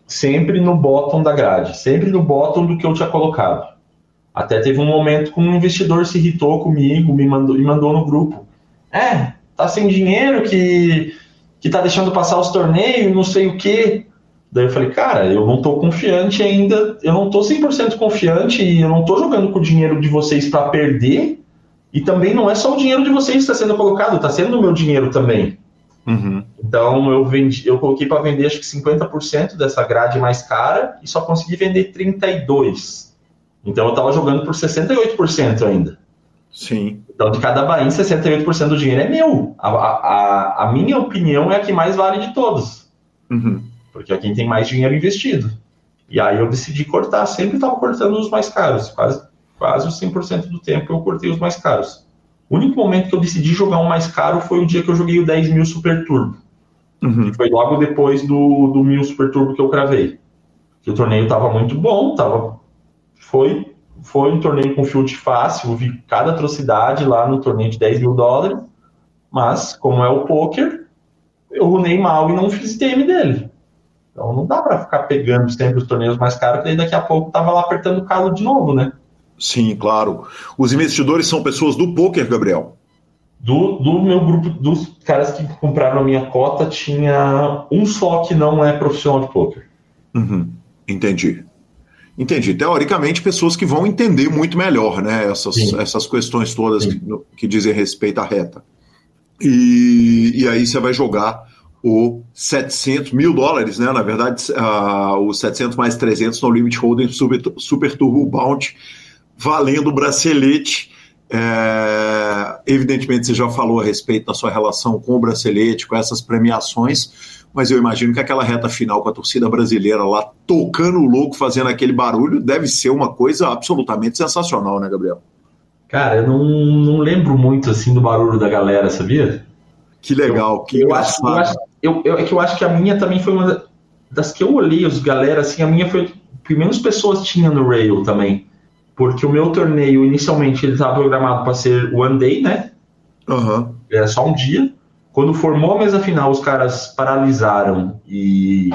[SPEAKER 6] sempre no bottom da grade, sempre no bottom do que eu tinha colocado. Até teve um momento que um investidor se irritou comigo, me mandou, me mandou no grupo. É, tá sem dinheiro, que, que tá deixando passar os torneios, não sei o quê. Daí eu falei, cara, eu não tô confiante ainda, eu não tô 100% confiante e eu não tô jogando com o dinheiro de vocês para perder. E também não é só o dinheiro de vocês que está sendo colocado, está sendo o meu dinheiro também.
[SPEAKER 1] Uhum.
[SPEAKER 6] Então eu vendi, eu coloquei para vender acho que 50% dessa grade mais cara e só consegui vender 32. Então eu estava jogando por 68% ainda.
[SPEAKER 1] Sim.
[SPEAKER 6] Então de cada Bahia, 68% do dinheiro é meu. A, a, a minha opinião é a que mais vale de todos.
[SPEAKER 1] Uhum.
[SPEAKER 6] Porque é quem tem mais dinheiro investido. E aí eu decidi cortar, sempre estava cortando os mais caros, quase, quase os 100% do tempo eu cortei os mais caros. O único momento que eu decidi jogar um mais caro foi o dia que eu joguei o 10 mil Super Turbo.
[SPEAKER 1] Uhum.
[SPEAKER 6] Foi logo depois do, do mil Super Turbo que eu cravei. Que o torneio estava muito bom, tava, foi, foi um torneio com field fácil, eu vi cada atrocidade lá no torneio de 10 mil dólares, mas como é o poker, eu runei mal e não fiz TM dele. Então não dá para ficar pegando sempre os torneios mais caros, porque daqui a pouco tava lá apertando o calo de novo, né?
[SPEAKER 1] Sim, claro. Os investidores são pessoas do poker, Gabriel?
[SPEAKER 6] Do, do meu grupo, dos caras que compraram a minha cota, tinha um só que não é profissional de poker.
[SPEAKER 1] Uhum. Entendi. Entendi. Teoricamente, pessoas que vão entender muito melhor, né? Essas,
[SPEAKER 6] Sim.
[SPEAKER 1] essas questões todas que, que dizem respeito à reta. E, e aí você vai jogar o 700 mil dólares, né? Na verdade, ah, o 700 mais 300 no Limit Hold'em Super, Super Turbo Bounty, valendo o bracelete. É, evidentemente, você já falou a respeito da sua relação com o bracelete, com essas premiações, mas eu imagino que aquela reta final com a torcida brasileira lá tocando o louco, fazendo aquele barulho, deve ser uma coisa absolutamente sensacional, né, Gabriel?
[SPEAKER 6] Cara, eu não, não lembro muito assim do barulho da galera, sabia?
[SPEAKER 1] Que legal, que
[SPEAKER 6] eu acho, eu acho eu, eu- é que eu acho que a minha também foi uma da- das que eu olhei, os galera, assim, a minha foi que menos pessoas tinha no Rail também. Porque o meu torneio, inicialmente, ele estava programado para ser one day, né?
[SPEAKER 1] Aham.
[SPEAKER 6] Era só um dia. Quando formou a mesa final, os caras paralisaram e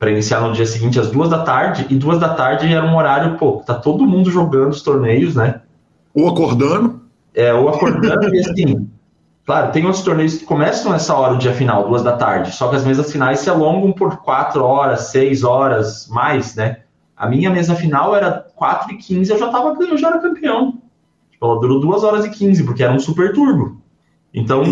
[SPEAKER 6] para iniciar no dia seguinte às duas da tarde. E duas da tarde era um horário, pô, tá todo mundo jogando os torneios, né?
[SPEAKER 1] Ou acordando.
[SPEAKER 6] É, ou acordando e assim. Claro, tem outros torneios que começam nessa hora, o dia final, duas da tarde. Só que as mesas finais se alongam por quatro horas, seis horas, mais, né? A minha mesa final era 4 e 15, eu já tava, eu já era campeão. Tipo, ela durou 2 horas e 15, porque era um super turbo. Então,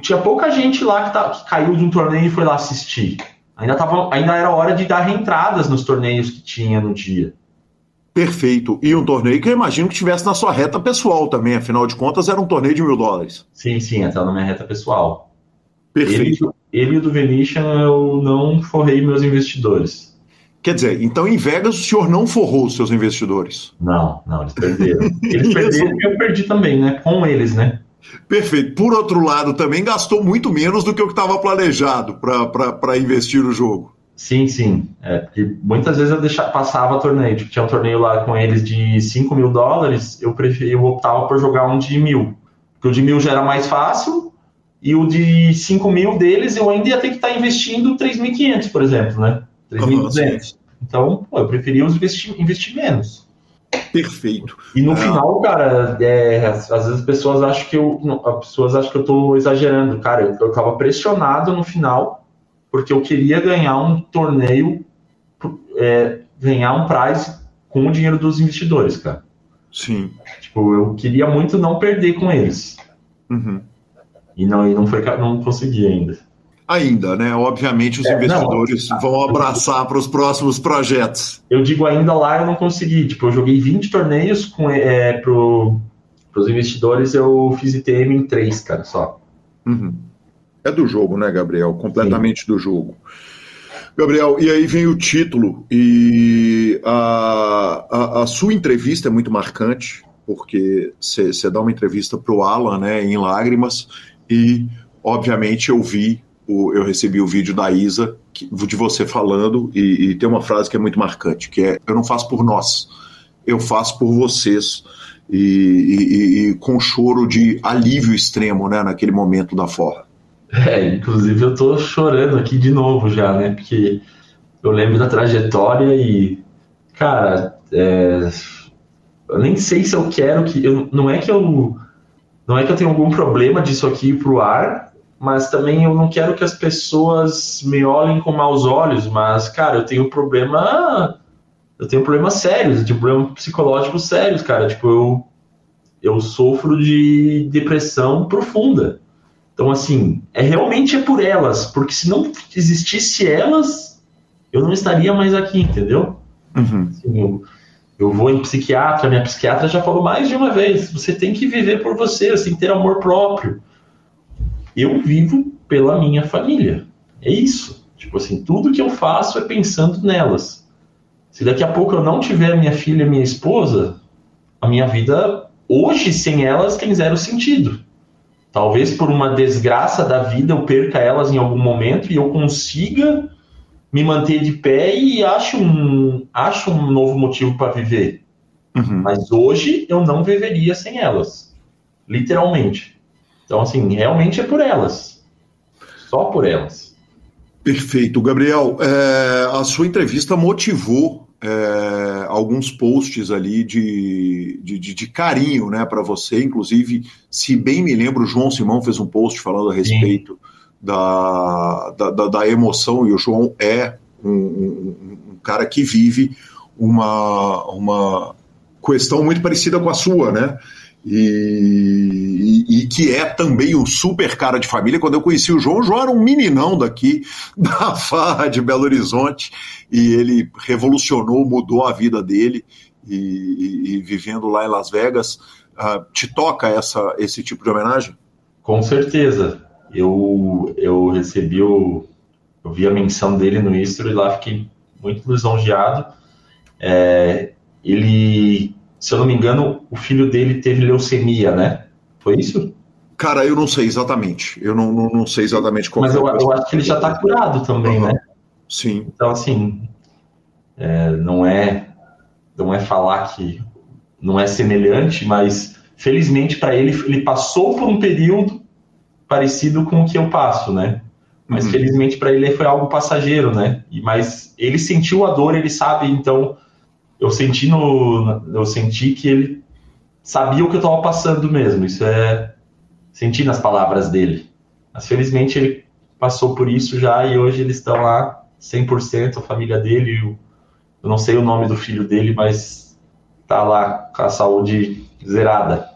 [SPEAKER 6] tinha pouca gente lá que, tá- que caiu de um torneio e foi lá assistir. Ainda, tava, ainda era hora de dar reentradas nos torneios que tinha no dia.
[SPEAKER 1] Perfeito. E um torneio que eu imagino que tivesse na sua reta pessoal também, afinal de contas, era um torneio de mil dólares.
[SPEAKER 6] Sim, sim, até na minha reta pessoal.
[SPEAKER 1] Perfeito.
[SPEAKER 6] Ele, e o do Venetian eu não forrei meus investidores.
[SPEAKER 1] Quer dizer, então em Vegas o senhor não forrou os seus investidores.
[SPEAKER 6] Não, não, eles perderam. (laughs) Eles perderam e eu perdi também, né? Com eles, né?
[SPEAKER 1] Perfeito. Por outro lado, também gastou muito menos do que o que estava planejado para investir no jogo.
[SPEAKER 6] Sim, sim. É, porque muitas vezes eu deixava, passava torneio. Tipo, tinha um torneio lá com eles de 5 mil dólares, eu, preferi, eu optava por jogar um de mil. Porque o de mil já era mais fácil, e o de 5 mil deles eu ainda ia ter que estar investindo 3.500, por exemplo, né? 3.200. Então, pô, eu preferia os investir, investir menos.
[SPEAKER 1] Perfeito.
[SPEAKER 6] E no
[SPEAKER 1] Ah.
[SPEAKER 6] final, cara, é, às vezes as pessoas acham que eu. As pessoas acham que eu tô exagerando. Cara, eu, eu tava pressionado no final, porque eu queria ganhar um torneio, é, ganhar um prize com o dinheiro dos investidores, cara.
[SPEAKER 1] Sim.
[SPEAKER 6] Tipo, eu queria muito não perder com eles.
[SPEAKER 1] Uhum.
[SPEAKER 6] E não, e não, foi, não consegui ainda.
[SPEAKER 1] Ainda, né? Obviamente os
[SPEAKER 6] É, não.
[SPEAKER 1] investidores vão abraçar para os próximos projetos.
[SPEAKER 6] Eu digo ainda lá, eu não consegui. Tipo, eu joguei 20 torneios com, é, pro, pros investidores, eu fiz ITM em 3, cara, só.
[SPEAKER 1] Uhum. É do jogo, né, Gabriel? Completamente do jogo. Gabriel, e aí vem o título, e a, a, a sua entrevista é muito marcante, porque você dá uma entrevista para o Alan, né, em lágrimas, e obviamente eu vi, o, eu recebi o vídeo da Isa, que- de você falando, e, e tem uma frase que é muito marcante, que é: Eu não faço por nós, eu faço por vocês. E, e- e com choro de alívio extremo, né, naquele momento da forra.
[SPEAKER 6] É, inclusive eu tô chorando aqui de novo já, né? Porque eu lembro da trajetória e, cara, é, eu nem sei se eu quero que. Eu, não é que eu. Não é que eu tenho algum problema disso aqui pro ar, mas também eu não quero que as pessoas me olhem com maus olhos, mas, cara, eu tenho problema. Eu tenho problemas sérios, eu tenho problemas psicológicos sérios, cara. Tipo, eu, eu sofro de depressão profunda. Então, assim, é realmente é por elas, porque se não existisse elas, eu não estaria mais aqui, entendeu? Assim, eu, eu vou em psiquiatra, minha psiquiatra já falou mais de uma vez: você tem que viver por você, você tem que ter amor próprio. Eu vivo pela minha família. É isso. Tipo assim, tudo que eu faço é pensando nelas. Se daqui a pouco eu não tiver minha filha e minha esposa, a minha vida hoje sem elas tem zero sentido. Talvez por uma desgraça da vida eu perca elas em algum momento e eu consiga me manter de pé e acho um, acho um novo motivo para viver. Mas hoje eu não viveria sem elas. Literalmente. Então, assim, realmente é por elas. Só por elas.
[SPEAKER 1] Perfeito. Gabriel, é, a sua entrevista motivou é, alguns posts ali de, de, de- de carinho né, para você. Inclusive, se bem me lembro, o João Simão fez um post falando a respeito da, da, da- emoção, e o João é um, um- um cara que vive uma, uma questão muito parecida com a sua, né? E, e- e que é também um super cara de família. Quando eu conheci o João, o João era um meninão daqui, (laughs) da Farra de Belo Horizonte, e ele revolucionou, mudou a vida dele, e, e- vivendo lá em Las Vegas. ah, te toca essa, esse tipo de homenagem?
[SPEAKER 6] Com certeza. Eu, eu recebi o. Eu vi a menção dele no Istro e lá fiquei muito lisonjeado. É, ele, se eu não me engano, o filho dele teve leucemia, né? Foi isso?
[SPEAKER 1] Cara, eu não sei exatamente. Eu não, não, não sei exatamente qual
[SPEAKER 6] Mas eu, eu acho que ele já está curado também,
[SPEAKER 1] Uhum.
[SPEAKER 6] né?
[SPEAKER 1] Sim.
[SPEAKER 6] Então, assim, é, não é não é falar que não é semelhante, mas felizmente para ele, ele passou por um período parecido com o que eu passo, né? Mas
[SPEAKER 1] Uhum.
[SPEAKER 6] felizmente para ele foi algo passageiro, né? E, mas ele sentiu a dor, ele sabe, então eu senti no eu senti que ele sabia o que eu estava passando mesmo. Isso é senti nas palavras dele. Mas felizmente ele passou por isso já e hoje eles estão lá 100%, a família dele, o- eu não sei o nome do filho dele, mas tá lá com a saúde zerada.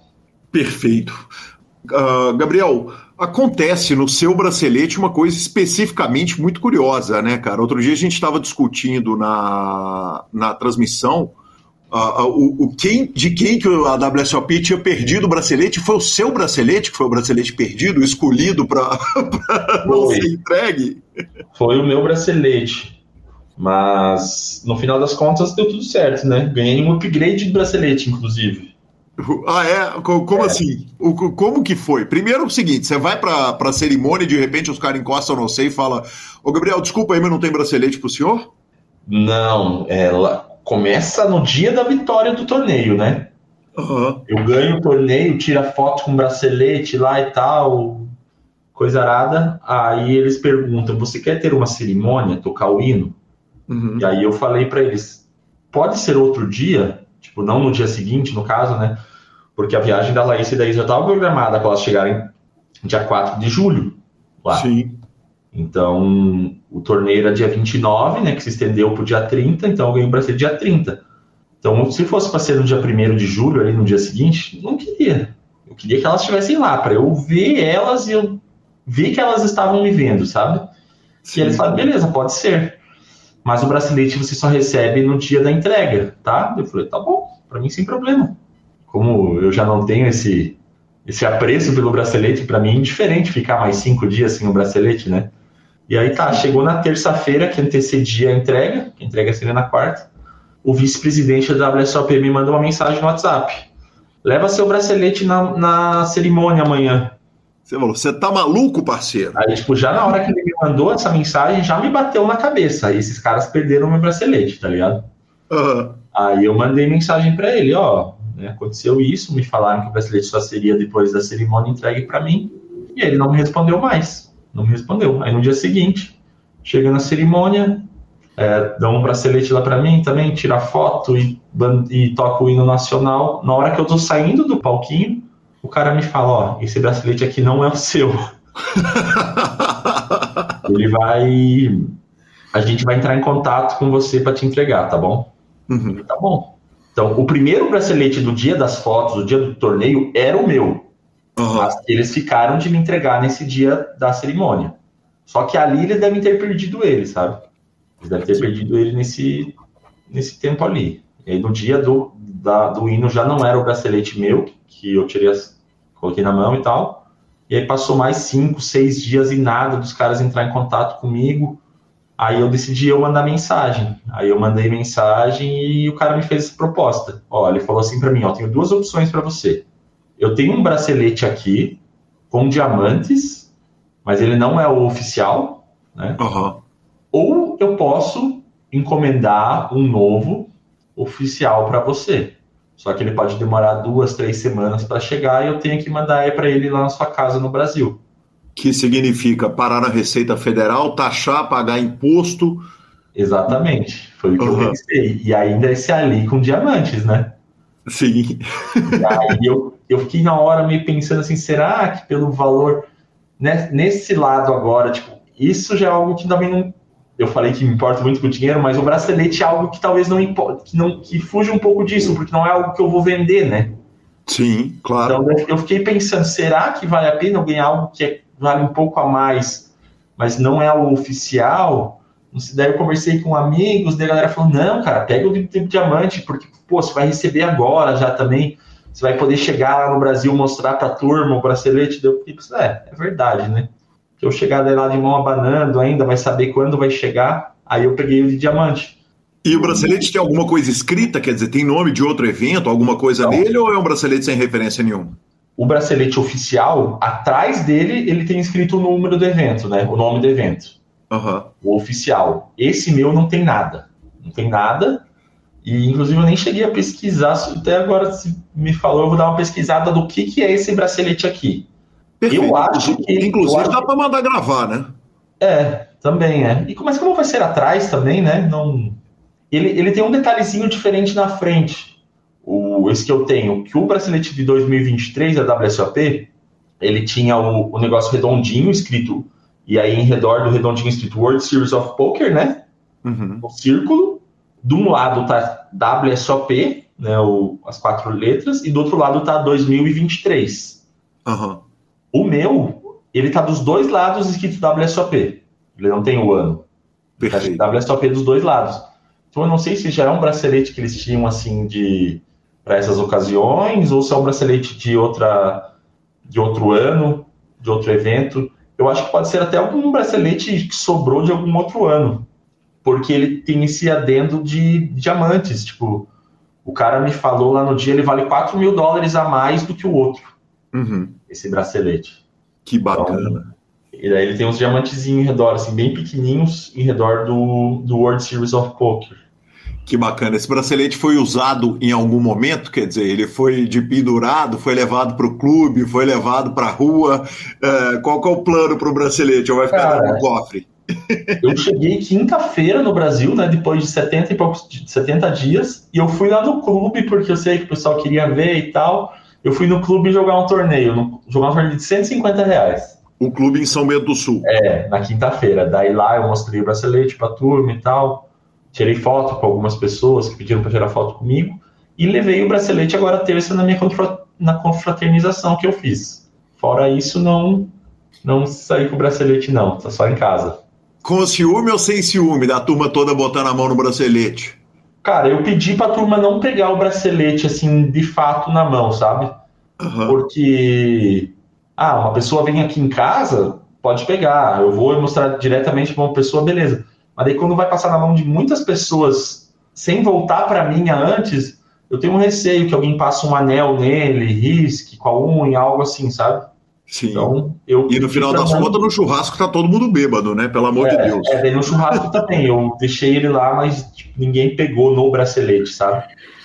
[SPEAKER 1] Perfeito. Ah, Gabriel, acontece no seu bracelete uma coisa especificamente muito curiosa, né, cara? Outro dia a gente estava discutindo na, na transmissão ah, ah, o, o quem, de quem que a WSOP tinha perdido o bracelete. Foi o seu bracelete que foi o bracelete perdido, escolhido para (laughs) não ser entregue?
[SPEAKER 6] Foi o meu bracelete, mas no final das contas deu tudo certo, né? Ganhei um upgrade de bracelete, inclusive.
[SPEAKER 1] Ah, é? Co- Como assim? O, co- como que foi? Primeiro é o seguinte: você vai pra, pra cerimônia e de repente os caras encostam no você e fala: Ô Gabriel, desculpa aí, mas não tem bracelete pro senhor?
[SPEAKER 6] Não, ela começa no dia da vitória do torneio, né?
[SPEAKER 1] Aham.
[SPEAKER 6] Eu ganho o torneio, tira foto com bracelete lá e tal, coisa arada. Aí eles perguntam: você quer ter uma cerimônia, tocar o hino?
[SPEAKER 1] Uhum.
[SPEAKER 6] E aí eu falei pra eles: pode ser outro dia, tipo, não no dia seguinte, no caso, né? Porque a viagem da Laís e da Isa já estava programada para elas chegarem dia 4 de julho lá.
[SPEAKER 1] Sim.
[SPEAKER 6] Então, o torneio era dia 29, né, que se estendeu para o dia 30, então eu ganhei o bracelete dia 30. Então, se fosse para ser no dia 1 de julho, ali no dia seguinte, não queria. Eu queria que elas estivessem lá, para eu ver elas e eu ver que elas estavam me vendo, sabe? E eles falaram, beleza, pode ser. Mas o bracelete você só recebe no dia da entrega, tá? Eu falei, tá bom, para mim sem problema. Como eu já não tenho esse, esse apreço pelo bracelete, para mim é indiferente ficar mais cinco dias sem o bracelete, né? E aí tá, chegou na terça-feira, que antecedia a entrega, que a entrega seria na quarta, o vice-presidente da WSOP me mandou uma mensagem no WhatsApp. Leva seu bracelete na, na cerimônia amanhã.
[SPEAKER 1] Você falou: Você tá maluco, parceiro?
[SPEAKER 6] Aí, tipo, já na hora que ele me mandou essa mensagem, já me bateu na cabeça. Aí esses caras perderam meu bracelete, tá ligado?
[SPEAKER 1] Aham.
[SPEAKER 6] Aí eu mandei mensagem para ele, ó, né, aconteceu isso, me falaram que o bracelete só seria depois da cerimônia entregue para mim, e ele não me respondeu mais, não me respondeu. Aí no dia seguinte, chega na cerimônia, é, dá um bracelete lá para mim também, tira foto e, e toca o hino nacional. Na hora que eu tô saindo do palquinho, o cara me fala, ó, esse bracelete aqui não é o seu. (laughs) Ele vai. A gente vai entrar em contato com você para te entregar, tá bom?
[SPEAKER 1] Uhum.
[SPEAKER 6] Tá bom. Então, o primeiro bracelete do dia das fotos, do dia do torneio, era o meu.
[SPEAKER 1] Uhum.
[SPEAKER 6] Mas eles ficaram de me entregar nesse dia da cerimônia. Só que ali eles devem ter perdido ele, sabe? Eles devem ter perdido ele nesse, nesse tempo ali. E aí, no dia do, da, do hino já não era o bracelete meu, que eu tirei, as, coloquei na mão e tal. E aí passou mais cinco, seis dias e nada dos caras entrar em contato comigo. Aí eu decidi eu mandar mensagem. Aí eu mandei mensagem e o cara me fez essa proposta. Ó, ele falou assim para mim, ó, tenho duas opções para você. Eu tenho um bracelete aqui com diamantes, mas ele não é o oficial, né?
[SPEAKER 1] Uhum.
[SPEAKER 6] Ou eu posso encomendar um novo oficial para você. Só que ele pode demorar duas, três semanas para chegar e eu tenho que mandar para ele lá na sua casa no Brasil.
[SPEAKER 1] Que significa parar na Receita Federal, taxar, pagar imposto.
[SPEAKER 6] Exatamente. Foi o que uhum. eu pensei. E ainda esse ali com diamantes, né?
[SPEAKER 1] Sim.
[SPEAKER 6] E aí eu, eu fiquei na hora meio pensando assim, será que pelo valor né, nesse lado agora, tipo, isso já é algo que também não. Eu falei que me importa muito com o dinheiro, mas o bracelete é algo que talvez não importa, que não que fuja um pouco disso, porque não é algo que eu vou vender, né?
[SPEAKER 1] Sim, claro.
[SPEAKER 6] Então eu fiquei pensando, será que vale a pena eu ganhar algo que é, vale um pouco a mais, mas não é o oficial? Daí eu conversei com amigos, daí a galera falou, não, cara, pega o tempo diamante, porque, pô, você vai receber agora já também, você vai poder chegar lá no Brasil, mostrar pra turma o bracelete, deu é, é verdade, né? Se eu chegar lá de mão abanando ainda, vai saber quando vai chegar, aí eu peguei o de diamante.
[SPEAKER 1] E o bracelete tem alguma coisa escrita? Quer dizer, tem nome de outro evento, alguma coisa não. nele, ou é um bracelete sem referência nenhuma?
[SPEAKER 6] O bracelete oficial, atrás dele, ele tem escrito o número do evento, né? O nome do evento.
[SPEAKER 1] Uhum.
[SPEAKER 6] O oficial. Esse meu não tem nada. Não tem nada. E, inclusive, eu nem cheguei a pesquisar. Até agora, se me falou, eu vou dar uma pesquisada do que, que é esse bracelete aqui.
[SPEAKER 1] Perfeito. Eu acho que. Inclusive, acho... dá para mandar gravar, né?
[SPEAKER 6] É, também é. E mas como vai ser atrás também, né? Não ele, ele tem um detalhezinho diferente na frente. O, esse que eu tenho, que o bracelete de 2023 da WSOP, ele tinha o, o negócio redondinho escrito, e aí em redor do redondinho escrito World Series of Poker, né?
[SPEAKER 1] Uhum.
[SPEAKER 6] O círculo. De um lado tá WSOP, né, o, as quatro letras, e do outro lado tá 2023.
[SPEAKER 1] Uhum.
[SPEAKER 6] O meu, ele tá dos dois lados escrito WSOP. Ele não tem o ano.
[SPEAKER 1] Perfeito.
[SPEAKER 6] Tá WSOP dos dois lados. Então eu não sei se já é um bracelete que eles tinham assim de para essas ocasiões ou se é um bracelete de outra de outro ano, de outro evento. Eu acho que pode ser até algum bracelete que sobrou de algum outro ano, porque ele tem esse adendo de diamantes. Tipo, o cara me falou lá no dia, ele vale 4 mil dólares a mais do que o outro,
[SPEAKER 1] uhum.
[SPEAKER 6] Esse bracelete.
[SPEAKER 1] Que bacana.
[SPEAKER 6] Então, e daí ele tem uns diamantezinhos em redor, assim, bem pequenininhos, em redor do, do World Series of Poker.
[SPEAKER 1] Que bacana. Esse bracelete foi usado em algum momento? Quer dizer, ele foi de pendurado, foi levado para o clube, foi levado para a rua. Uh, qual, qual é o plano para o bracelete? Ou vai ficar Cara, no cofre? (laughs)
[SPEAKER 6] Eu cheguei quinta-feira no Brasil, né? Depois de 70 e poucos 70 dias, e eu fui lá no clube, porque eu sei que o pessoal queria ver e tal. Eu fui no clube jogar um torneio, jogar um torneio de 150 reais.
[SPEAKER 1] O clube em São Bento do Sul.
[SPEAKER 6] É, na quinta-feira. Daí lá eu mostrei o bracelete pra turma e tal tirei foto com algumas pessoas que pediram para tirar foto comigo e levei o bracelete agora terça na minha na confraternização que eu fiz. Fora isso, não não saí com o bracelete não, tá só em casa.
[SPEAKER 1] Com ciúme ou sem ciúme da turma toda botando a mão no bracelete?
[SPEAKER 6] Cara, eu pedi pra turma não pegar o bracelete assim de fato na mão, sabe?
[SPEAKER 1] Uhum.
[SPEAKER 6] Porque ah, uma pessoa vem aqui em casa, pode pegar. Eu vou mostrar diretamente para uma pessoa, beleza. Mas aí quando vai passar na mão de muitas pessoas sem voltar para mim antes, eu tenho um receio que alguém passe um anel nele, risque com a unha, algo assim, sabe?
[SPEAKER 1] Sim.
[SPEAKER 6] Então, eu
[SPEAKER 1] e no final das
[SPEAKER 6] chamando-
[SPEAKER 1] contas, no churrasco tá todo mundo bêbado, né? Pelo amor de
[SPEAKER 6] é,
[SPEAKER 1] Deus.
[SPEAKER 6] É, no churrasco também. Eu deixei ele lá, mas tipo, ninguém pegou no bracelete, sabe?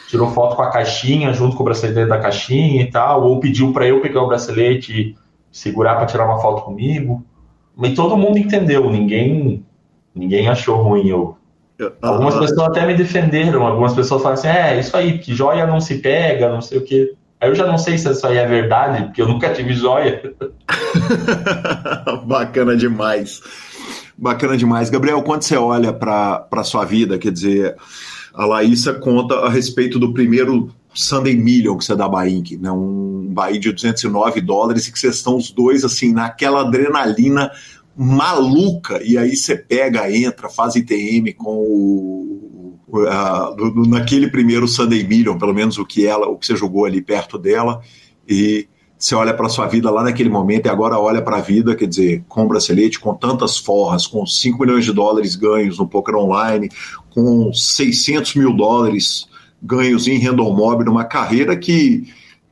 [SPEAKER 6] Tirou foto com a caixinha, junto com o bracelete da caixinha e tal, ou pediu pra eu pegar o bracelete e segurar pra tirar uma foto comigo. Mas todo mundo entendeu, ninguém ninguém achou ruim. Eu, algumas
[SPEAKER 1] Ah,
[SPEAKER 6] pessoas até me defenderam, algumas pessoas falaram assim: é, isso aí, que joia não se pega, não sei o quê. Aí eu já não sei se isso aí é verdade, porque eu nunca tive joia. (laughs)
[SPEAKER 1] Bacana demais. Bacana demais. Gabriel, quando você olha para a sua vida, quer dizer, a Laísa conta a respeito do primeiro Sunday Million que você dá Inc., né? um Bahia de 209 dólares e que vocês estão os dois assim naquela adrenalina maluca e aí você pega, entra, faz ITM com o, o- a- do- do- naquele primeiro Sunday Million, pelo menos o que ela, o que você jogou ali perto dela e você olha para sua vida lá naquele momento e agora olha para a vida, quer dizer, com bracelete, com tantas forras, com 5 milhões de dólares ganhos no poker online, com 600 mil dólares ganhos em random mob, numa carreira que,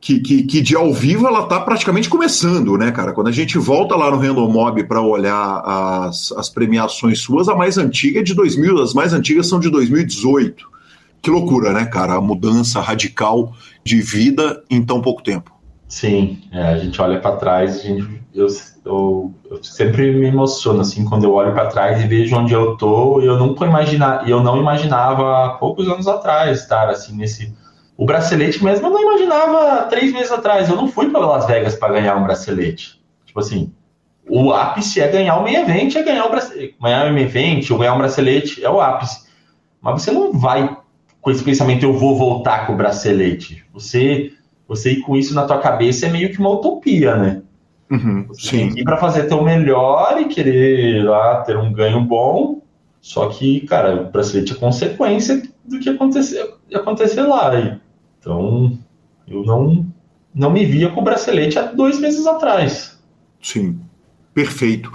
[SPEAKER 1] que, que, que de ao vivo ela está praticamente começando, né, cara? Quando a gente volta lá no random mob para olhar as, as premiações suas, a mais antiga é de 2000, as mais antigas são de 2018. Que loucura, né, cara? A mudança radical de vida em tão pouco tempo.
[SPEAKER 6] Sim, é, a gente olha para trás, gente, eu, eu, eu sempre me emociono assim quando eu olho para trás e vejo onde eu tô. Eu nunca imagina, eu não imaginava há poucos anos atrás estar assim nesse. O bracelete mesmo eu não imaginava três meses atrás. Eu não fui para Las Vegas para ganhar um bracelete. Tipo assim, o ápice é ganhar o main event, é ganhar o bracelete, ganhar o main event ou ganhar um bracelete é o ápice. Mas você não vai com esse pensamento eu vou voltar com o bracelete. Você você ir com isso na tua cabeça é meio que uma utopia, né?
[SPEAKER 1] Uhum,
[SPEAKER 6] Você tem que ir para fazer teu melhor e querer lá ter um ganho bom. Só que, cara, o bracelete é consequência do que acontecer, acontecer lá. E, então, eu não, não me via com o bracelete há dois meses atrás.
[SPEAKER 1] Sim, perfeito.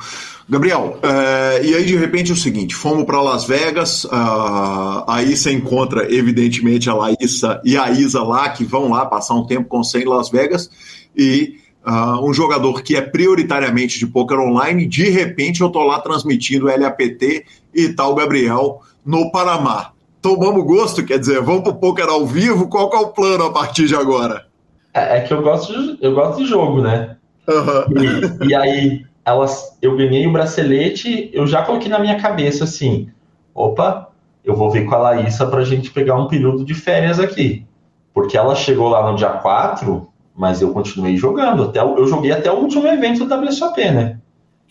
[SPEAKER 1] Gabriel, é, e aí de repente é o seguinte: fomos para Las Vegas, ah, aí você encontra, evidentemente, a Laísa e a Isa lá, que vão lá passar um tempo com você em Las Vegas, e ah, um jogador que é prioritariamente de poker online, de repente eu tô lá transmitindo LAPT e tal Gabriel no Panamá. Tomamos gosto, quer dizer, vamos pro poker ao vivo, qual que é o plano a partir de agora?
[SPEAKER 6] É, é que eu gosto, de, eu gosto de jogo, né?
[SPEAKER 1] Aham.
[SPEAKER 6] E, e aí, elas, eu ganhei o bracelete, eu já coloquei na minha cabeça assim: opa, eu vou ver com a Laísa pra gente pegar um período de férias aqui. Porque ela chegou lá no dia 4, mas eu continuei jogando. Até, eu joguei até o último evento do WSOP, né?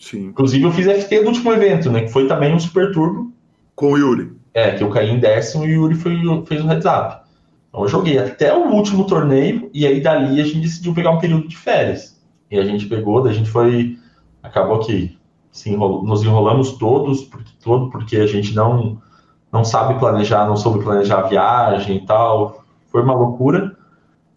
[SPEAKER 1] Sim,
[SPEAKER 6] Inclusive, eu fiz FT do último evento, né? Que foi também um Super Turbo.
[SPEAKER 1] com o Yuri.
[SPEAKER 6] É, que eu caí em décimo e o Yuri foi, fez o heads up. Então eu joguei até o último torneio e aí dali a gente decidiu pegar um período de férias. E a gente pegou, daí a gente foi. Acabou que enrolou- nos enrolamos todos, porque, todo porque a gente não, não sabe planejar, não soube planejar a viagem e tal. Foi uma loucura.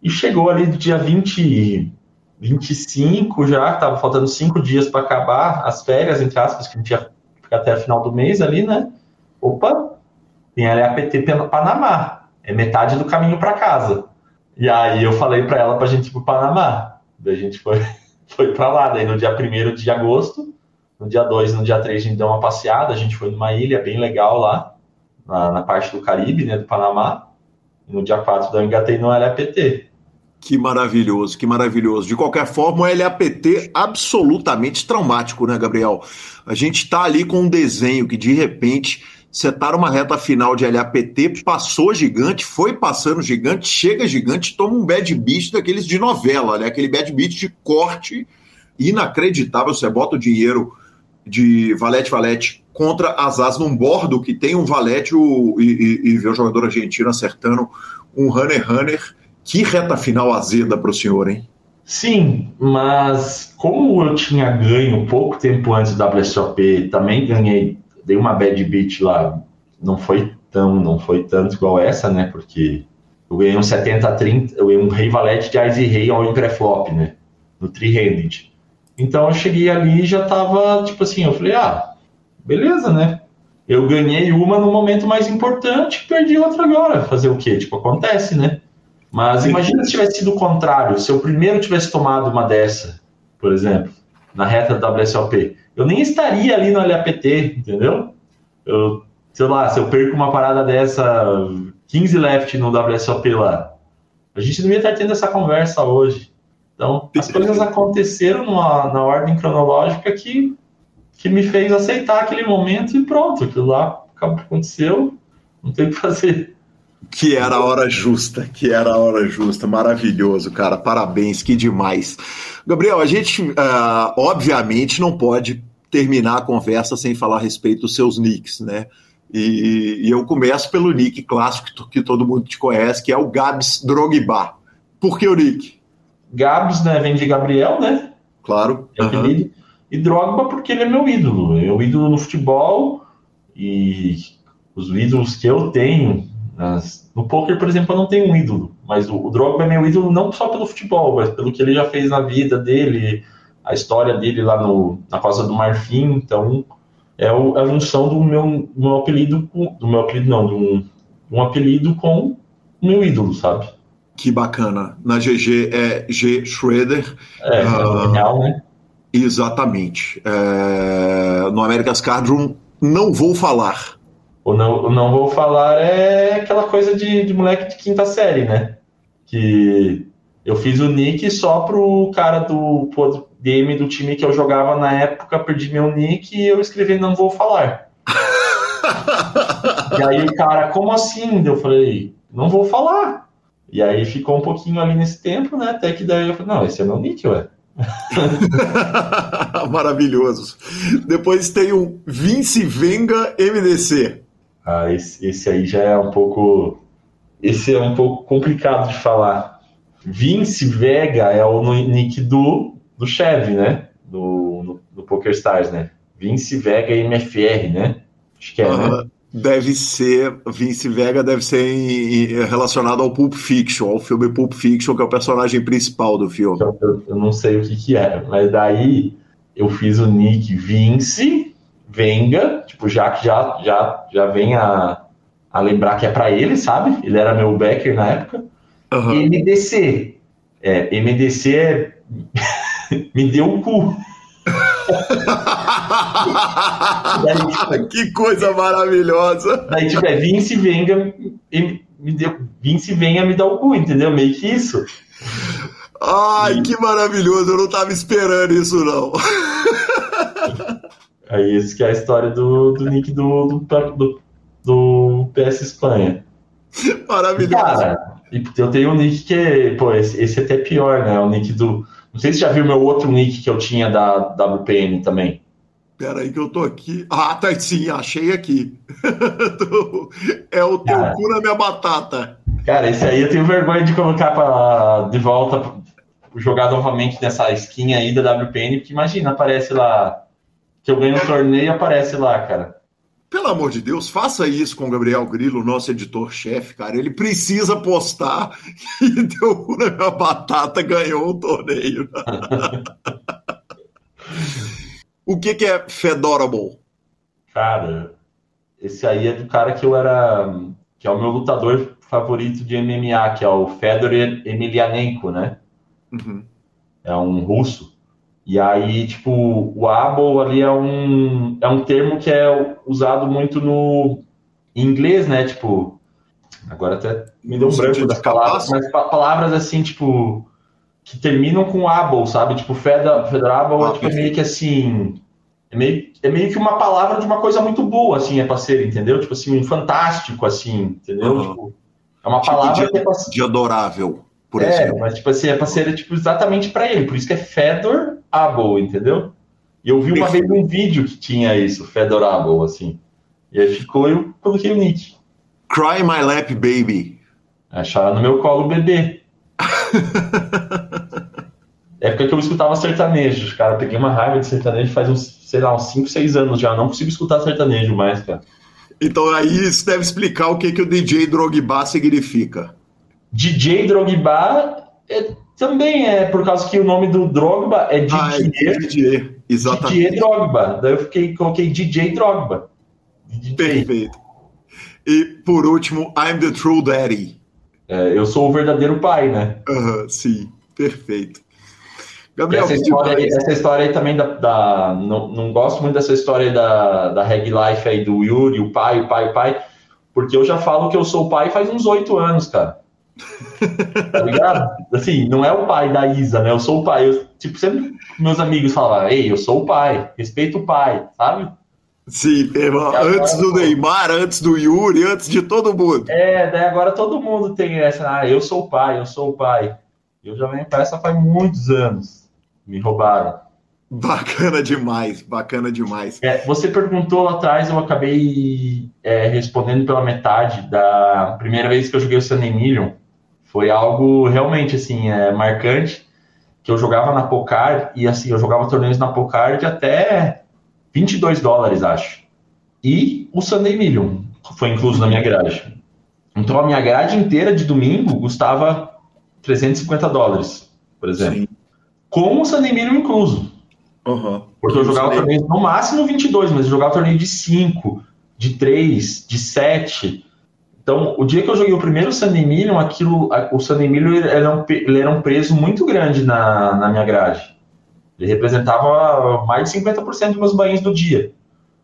[SPEAKER 6] E chegou ali do dia 20, 25 já, tava faltando cinco dias para acabar as férias, entre aspas, que a gente ia ficar até a final do mês ali, né? Opa, tem LAPT Panamá. É metade do caminho para casa. E aí eu falei para ela pra gente ir pro Panamá. Daí a gente foi, (laughs) foi para lá. Daí no dia 1 de agosto, no dia 2 e no dia 3 a gente deu uma passeada. A gente foi numa ilha bem legal lá, na, na parte do Caribe, né, do Panamá. E no dia 4 daí eu engatei no LAPT.
[SPEAKER 1] Que maravilhoso, que maravilhoso. De qualquer forma, o LAPT absolutamente traumático, né, Gabriel? A gente tá ali com um desenho que de repente você tá numa reta final de LAPT, passou gigante, foi passando gigante, chega gigante, toma um bad beat daqueles de novela, né? Aquele bad beat de corte inacreditável. Você bota o dinheiro de valete valete contra as as num bordo que tem um valete o, e, e, e vê o jogador argentino acertando um runner runner. Que reta final azeda para o senhor, hein?
[SPEAKER 6] Sim, mas como eu tinha ganho pouco tempo antes do WSOP, também ganhei, dei uma bad beat lá, não foi tão, não foi tanto igual essa, né? Porque eu ganhei um 70-30, eu ganhei um rei valete de Ice Rei ao pré-flop, né? No three-handed. Então eu cheguei ali e já tava, tipo assim, eu falei, ah, beleza, né? Eu ganhei uma no momento mais importante, perdi outra agora. Fazer o quê? Tipo, acontece, né? Mas imagina se tivesse sido o contrário, se eu primeiro tivesse tomado uma dessa por exemplo, na reta do WSOP, eu nem estaria ali no LAPT, entendeu? Eu, sei lá, se eu perco uma parada dessa, 15 left no WSOP lá, a gente não ia estar tendo essa conversa hoje. Então, as coisas aconteceram numa, na ordem cronológica que, que me fez aceitar aquele momento e pronto, aquilo lá aconteceu, não tem o que fazer.
[SPEAKER 1] Que era a hora justa, que era a hora justa. Maravilhoso, cara. Parabéns, que demais. Gabriel, a gente, uh, obviamente, não pode terminar a conversa sem falar a respeito dos seus nicks, né? E, e eu começo pelo nick clássico que todo mundo te conhece, que é o Gabs Drogba. Por que o nick?
[SPEAKER 6] Gabs, né, vem de Gabriel, né?
[SPEAKER 1] Claro.
[SPEAKER 6] É uhum. E Drogba porque ele é meu ídolo. É o ídolo no futebol e os ídolos que eu tenho nas... no poker, por exemplo, eu não tenho um ídolo, mas o, o Drogba é meu ídolo não só pelo futebol, mas pelo que ele já fez na vida dele, a história dele lá no, na Costa do Marfim. Então, é, o, é a junção do meu, meu apelido, com, do meu apelido não, de um, um apelido com o meu ídolo, sabe?
[SPEAKER 1] Que bacana. Na GG é G. Schroeder.
[SPEAKER 6] É, uh, é legal, né?
[SPEAKER 1] Exatamente. É, no America's Cardroom, não vou falar.
[SPEAKER 6] O não, o não vou falar é aquela coisa de, de moleque de quinta série, né? Que eu fiz o nick só pro cara do DM do time que eu jogava na época, perdi meu nick e eu escrevi não vou falar. (laughs) e aí o cara, como assim? Eu falei, não vou falar. E aí ficou um pouquinho ali nesse tempo, né? Até que daí eu falei, não, esse é meu nick, ué. (laughs)
[SPEAKER 1] Maravilhoso. Depois tem o Vince Venga MDC.
[SPEAKER 6] Ah, esse, esse aí já é um pouco. Esse é um pouco complicado de falar. Vince Vega é o nick do, do Chevy, né? Do, no, do PokerStars, né? Vince Vega MFR, né? Acho que é, uhum. né?
[SPEAKER 1] Deve ser, Vince Vega deve ser em, em, relacionado ao Pulp Fiction, ao filme Pulp Fiction, que é o personagem principal do filme.
[SPEAKER 6] Eu, eu, eu não sei o que que é, mas daí eu fiz o nick Vince Venga, tipo, já que já, já, já vem a, a lembrar que é para ele, sabe? Ele era meu backer na época. Uhum. MDC. É, MDC é (laughs) me deu o cu.
[SPEAKER 1] daí, (laughs) tipo, que coisa maravilhosa.
[SPEAKER 6] Daí, tipo, é Vince venga, me deu, Vince venha me dar o cu, entendeu? Meio que isso.
[SPEAKER 1] Ai, e... que maravilhoso, eu não tava esperando isso, não. (laughs)
[SPEAKER 6] Aí, isso que é a história do, do nick do, do, do, do PS Espanha.
[SPEAKER 1] Maravilhoso.
[SPEAKER 6] Cara, eu tenho um nick que, pô, esse, esse é até pior, né? O nick do não sei se já viu meu outro nick que eu tinha da WPN também.
[SPEAKER 1] Pera aí que eu tô aqui. Ah, tá sim, achei aqui. (laughs) é o teu cara, cu na minha batata.
[SPEAKER 6] Cara, esse aí eu tenho vergonha de colocar pra, de volta, jogar novamente nessa skin aí da WPN, porque imagina, aparece lá, que eu ganho um torneio e aparece lá, cara.
[SPEAKER 1] Pelo amor de Deus, faça isso com o Gabriel Grilo, nosso editor-chefe, cara. Ele precisa postar (laughs) e deu na minha batata, ganhou o torneio. (laughs) o que, que é Fedorable?
[SPEAKER 6] Cara, esse aí é do cara que eu era. que é o meu lutador favorito de MMA, que é o Fedor Emelianenko, né? Uhum. É um russo. E aí, tipo, o able ali é um, é um termo que é usado muito no inglês, né? Tipo, agora até me deu um branco das palavras, mas palavras assim, tipo, que terminam com able, sabe? Tipo, feda, federable ah, tipo, é meio que assim. É meio, é meio que uma palavra de uma coisa muito boa, assim, é pra ser, entendeu? Tipo assim, um fantástico, assim, entendeu? Uhum. Tipo, é uma tipo palavra
[SPEAKER 1] de,
[SPEAKER 6] que é pra...
[SPEAKER 1] de adorável, por
[SPEAKER 6] é,
[SPEAKER 1] exemplo.
[SPEAKER 6] mas tipo assim, é pra ser tipo, exatamente para ele, por isso que é Fedor Able, entendeu? E eu vi uma vez um vídeo que tinha isso, Fedorable, assim. E aí ficou, eu coloquei o nick.
[SPEAKER 1] Cry My Lap Baby.
[SPEAKER 6] Acharam no meu colo bebê. (laughs) época que eu escutava sertanejo, cara. Peguei uma raiva de sertanejo faz uns, sei lá, uns 5, 6 anos já. Não consigo escutar sertanejo mais, cara.
[SPEAKER 1] Então aí isso deve explicar o que, que o DJ Drogba significa.
[SPEAKER 6] DJ Drogba é também é por causa que o nome do Drogba é Didier. Ah, é
[SPEAKER 1] Didier, exatamente.
[SPEAKER 6] Didier Drogba. Daí eu fiquei, coloquei DJ Drogba.
[SPEAKER 1] DJ. Perfeito. E por último, I'm the True Daddy.
[SPEAKER 6] É, eu sou o verdadeiro pai, né?
[SPEAKER 1] Uhum, sim, perfeito. Gabriel,
[SPEAKER 6] essa, história, aí- essa história aí também da. da- não, não gosto muito dessa história da, da Reg Life aí do Yuri, o pai, o pai, o pai. Porque eu já falo que eu sou pai faz uns oito anos, cara. Tá ligado? Assim, não é o pai da Isa, né? Eu sou o pai. Eu, tipo, sempre meus amigos falavam, ei, eu sou o pai, respeita o pai, sabe?
[SPEAKER 1] Sim, irmão,
[SPEAKER 6] Agora,
[SPEAKER 1] antes do. Neymar, antes do Yuri, antes de todo mundo.
[SPEAKER 6] É, daí agora todo mundo tem essa, ah, eu sou o pai, eu sou o pai. Eu já venho pra essa faz muitos anos. Me roubaram.
[SPEAKER 1] Bacana demais, bacana demais.
[SPEAKER 6] É, você perguntou lá atrás, eu acabei é, respondendo pela metade da primeira vez que eu joguei o Sun Emilion. Foi algo realmente assim é, marcante, que eu jogava na Pocar e assim eu jogava torneios na Pocar de até 22 dólares, acho. E o Sun Emilion foi incluso na minha grade. Então a minha grade inteira de domingo custava 350 dólares, por exemplo,
[SPEAKER 1] Sim.
[SPEAKER 6] com o Sun Emilion incluso.
[SPEAKER 1] Aham.
[SPEAKER 6] Porque eu jogava
[SPEAKER 1] Isso daí.
[SPEAKER 6] torneio no máximo 22, mas eu jogava torneio de 5, de 3, de 7. Então, o dia que eu joguei o primeiro Sun Emilion, aquilo, o Sun Emilion ele era, um, ele era um peso muito grande na, na minha grade. Ele representava mais de 50% dos meus banhos do dia.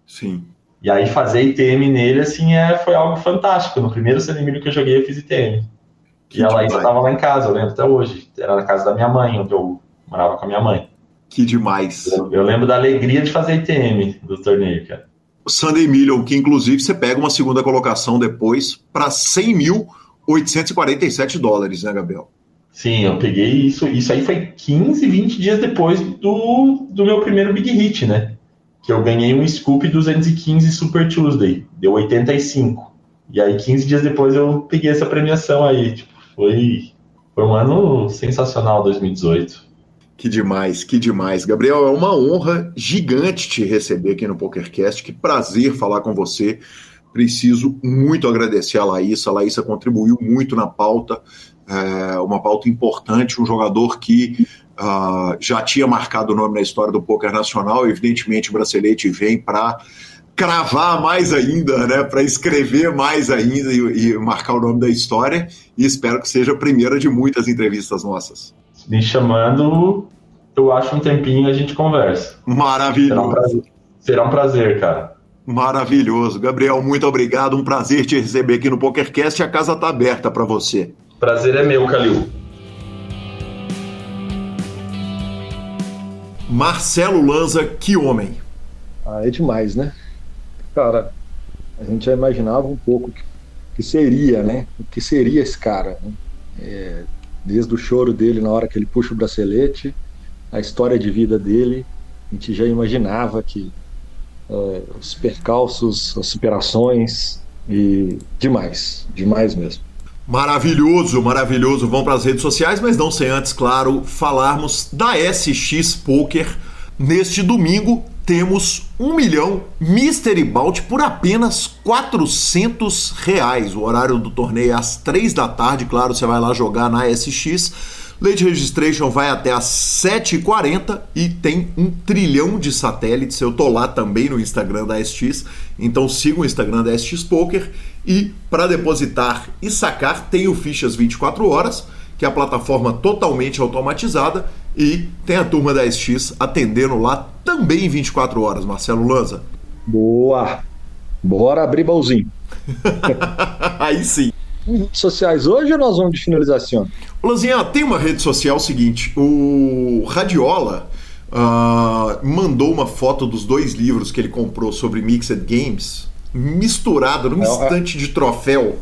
[SPEAKER 1] Sim.
[SPEAKER 6] E aí fazer ITM nele, assim, é, foi algo fantástico. No primeiro Sun Emilion que eu joguei, eu fiz ITM.
[SPEAKER 1] Que
[SPEAKER 6] e a Laís estava lá em casa, eu lembro até hoje. Era na casa da minha mãe, onde eu morava com a minha mãe.
[SPEAKER 1] Que demais.
[SPEAKER 6] Eu, eu lembro da alegria de fazer ITM do torneio, cara.
[SPEAKER 1] Sunday Million, que inclusive você pega uma segunda colocação depois para 100.847 dólares, né, Gabriel?
[SPEAKER 6] Sim, eu peguei isso. Isso aí foi 15, 20 dias depois do, do meu primeiro Big Hit, né? Que eu ganhei um Scoop 215 Super Tuesday. Deu 85. E aí, 15 dias depois, eu peguei essa premiação aí. Tipo, foi, foi um ano sensacional 2018.
[SPEAKER 1] Que demais, que demais. Gabriel, é uma honra gigante te receber aqui no PokerCast. Que prazer falar com você. Preciso muito agradecer a Laísa. A Laísa contribuiu muito na pauta, é, uma pauta importante, um jogador que ah, já tinha marcado o nome na história do poker nacional. Evidentemente, o bracelete vem para cravar mais ainda, né? Para escrever mais ainda e, e marcar o nome da história. E espero que seja a primeira de muitas entrevistas nossas.
[SPEAKER 6] Me chamando, eu acho um tempinho e a gente conversa. Será um
[SPEAKER 1] Maravilhoso.
[SPEAKER 6] prazer, será um prazer cara.
[SPEAKER 1] Maravilhoso. Gabriel, muito obrigado. Um prazer te receber aqui no PokerCast. A casa está aberta para você.
[SPEAKER 6] Prazer é meu, Calil.
[SPEAKER 1] Marcelo Lanza, que homem.
[SPEAKER 2] Ah, é demais, né? Cara, a gente já imaginava um pouco que, que seria, né? O que seria esse cara. né? É, desde o choro dele na hora que ele puxa o bracelete, a história de vida dele, a gente já imaginava que é, os percalços, as superações e demais, demais mesmo.
[SPEAKER 1] Maravilhoso, maravilhoso. Vão para as redes sociais, mas não sem antes, claro, falarmos da SX Poker. Neste domingo temos um milhão Mystery Bout por apenas 400 reais. O horário do torneio é às 3 da tarde, claro, você vai lá jogar na SX. Late Registration vai até às 7h40 e tem um trilhão de satélites. Eu tô lá também no Instagram da SX, então siga o Instagram da SX Poker. E para depositar e sacar, tem o Fichas 24 horas, que é a plataforma totalmente automatizada, e tem a turma da SX atendendo lá também 24 horas, Marcelo Lanza.
[SPEAKER 2] Boa! Bora abrir baúzinho. (laughs)
[SPEAKER 1] Aí sim.
[SPEAKER 2] Redes sociais hoje ou nós vamos de finalização?
[SPEAKER 1] Lanzinha, tem uma rede social seguinte, o Radiola ah, mandou uma foto dos dois livros que ele comprou sobre Mixed Games, misturado num
[SPEAKER 2] É, é.
[SPEAKER 1] instante de troféu.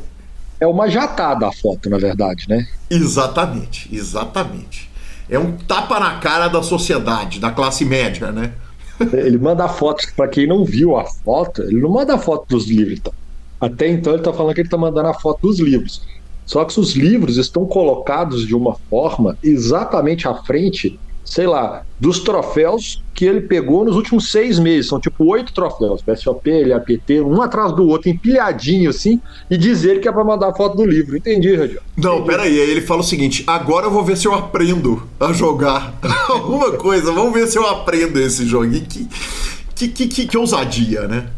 [SPEAKER 2] É uma jatada a foto, na verdade, né?
[SPEAKER 1] Exatamente, exatamente. É um tapa na cara da sociedade, da classe média, né? (laughs)
[SPEAKER 2] Ele manda fotos, para quem não viu a foto, ele não manda foto dos livros. Então. Até então ele tá falando que ele tá mandando a foto dos livros. Só que os livros estão colocados de uma forma exatamente à frente, sei lá, dos troféus que ele pegou nos últimos seis meses. São tipo oito troféus, PSOP, LAPT, um atrás do outro, empilhadinho assim, e dizer que é para mandar a foto do livro. Entendi, Radiel.
[SPEAKER 1] Não, peraí, aí ele fala o seguinte: agora eu vou ver se eu aprendo a jogar (laughs) alguma coisa, vamos ver se eu aprendo esse joguinho. Que, que, que, que, que ousadia, né?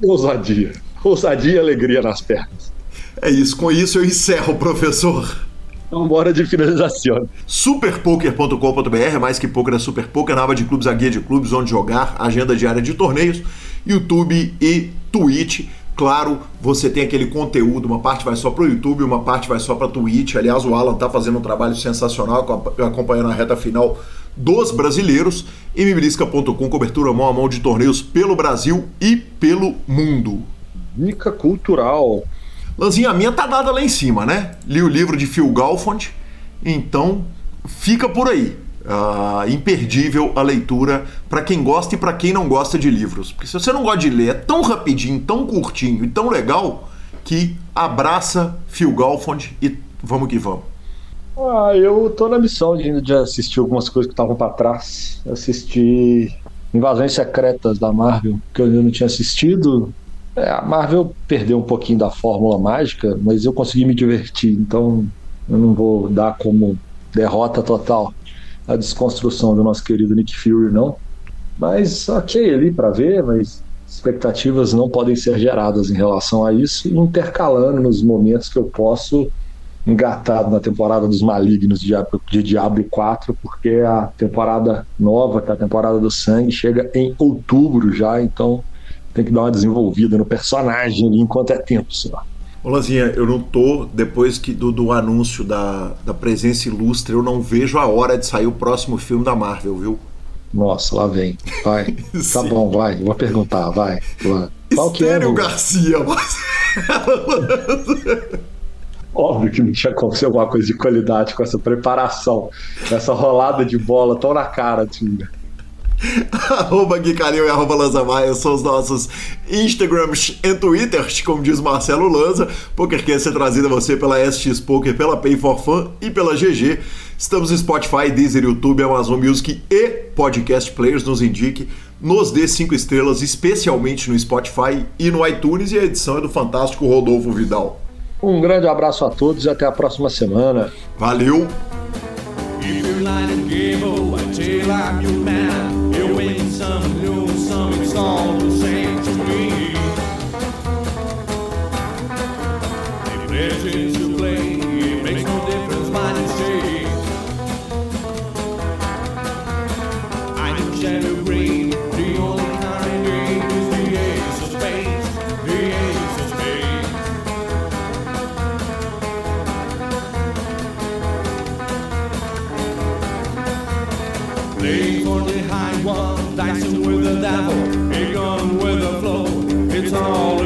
[SPEAKER 2] Ousadia. Ousadia e alegria nas pernas.
[SPEAKER 1] É isso, com isso eu encerro, professor.
[SPEAKER 2] Então, bora de finalização.
[SPEAKER 1] Superpoker.com.br, mais que poker é super poker, na aba de clubes, a guia de clubes, onde jogar, agenda diária de torneios, YouTube e Twitch. Claro, você tem aquele conteúdo, uma parte vai só para o YouTube, uma parte vai só para Twitch. Aliás, o Alan tá fazendo um trabalho sensacional, acompanhando a reta final dos brasileiros. mbrisca.com, cobertura mão a mão de torneios pelo Brasil e pelo mundo.
[SPEAKER 2] Dica cultural.
[SPEAKER 1] Lanzinha, a minha tá dada lá em cima, né? Li o livro de Phil Galfond, então fica por aí. Uh, imperdível a leitura para quem gosta e para quem não gosta de livros. Porque se você não gosta de ler, é tão rapidinho, tão curtinho e tão legal que abraça Phil Galfond e vamos que vamos.
[SPEAKER 2] Ah, eu tô na missão de, de assistir algumas coisas que estavam para trás. Assisti Invasões Secretas da Marvel, que eu não tinha assistido. É, a Marvel perdeu um pouquinho da fórmula mágica, mas eu consegui me divertir, então eu não vou dar como derrota total a desconstrução do nosso querido Nick Fury, não. Mas ok ali para ver, mas expectativas não podem ser geradas em relação a isso, intercalando nos momentos que eu posso engatado na temporada dos Malignos de Diablo, de Diablo 4, porque a temporada nova, que é a temporada do sangue, chega em outubro já, então tem que dar uma desenvolvida no personagem ali enquanto é tempo, senhor.
[SPEAKER 1] Ô Lanzinha, eu não tô, depois que do, do anúncio da, da presença ilustre, eu não vejo a hora de sair o próximo filme da Marvel, viu?
[SPEAKER 2] Nossa, lá vem. Vai. (laughs) tá bom, vai. Vou perguntar, vai.
[SPEAKER 1] Qual que é? Garcia, mas... (laughs)
[SPEAKER 2] Óbvio que não tinha acontecido alguma coisa de qualidade com essa preparação, com essa rolada de bola tão na cara, Tinga. (laughs)
[SPEAKER 1] arroba Gui Calil e arroba Lanza Maia são os nossos Instagrams e Twitters, como diz Marcelo Lanza. PokerCast é trazido a você pela SX Poker, pela Pay for Fun e pela GG. Estamos no Spotify, Deezer, YouTube, Amazon Music e Podcast Players. Nos indique, nos dê cinco estrelas, especialmente no Spotify e no iTunes. E a edição é do fantástico Rodolfo Vidal.
[SPEAKER 2] Um grande abraço a todos e até a próxima semana.
[SPEAKER 1] Valeu!
[SPEAKER 8] Some new, some it's all the same to me. down, it gone with the flow. It's all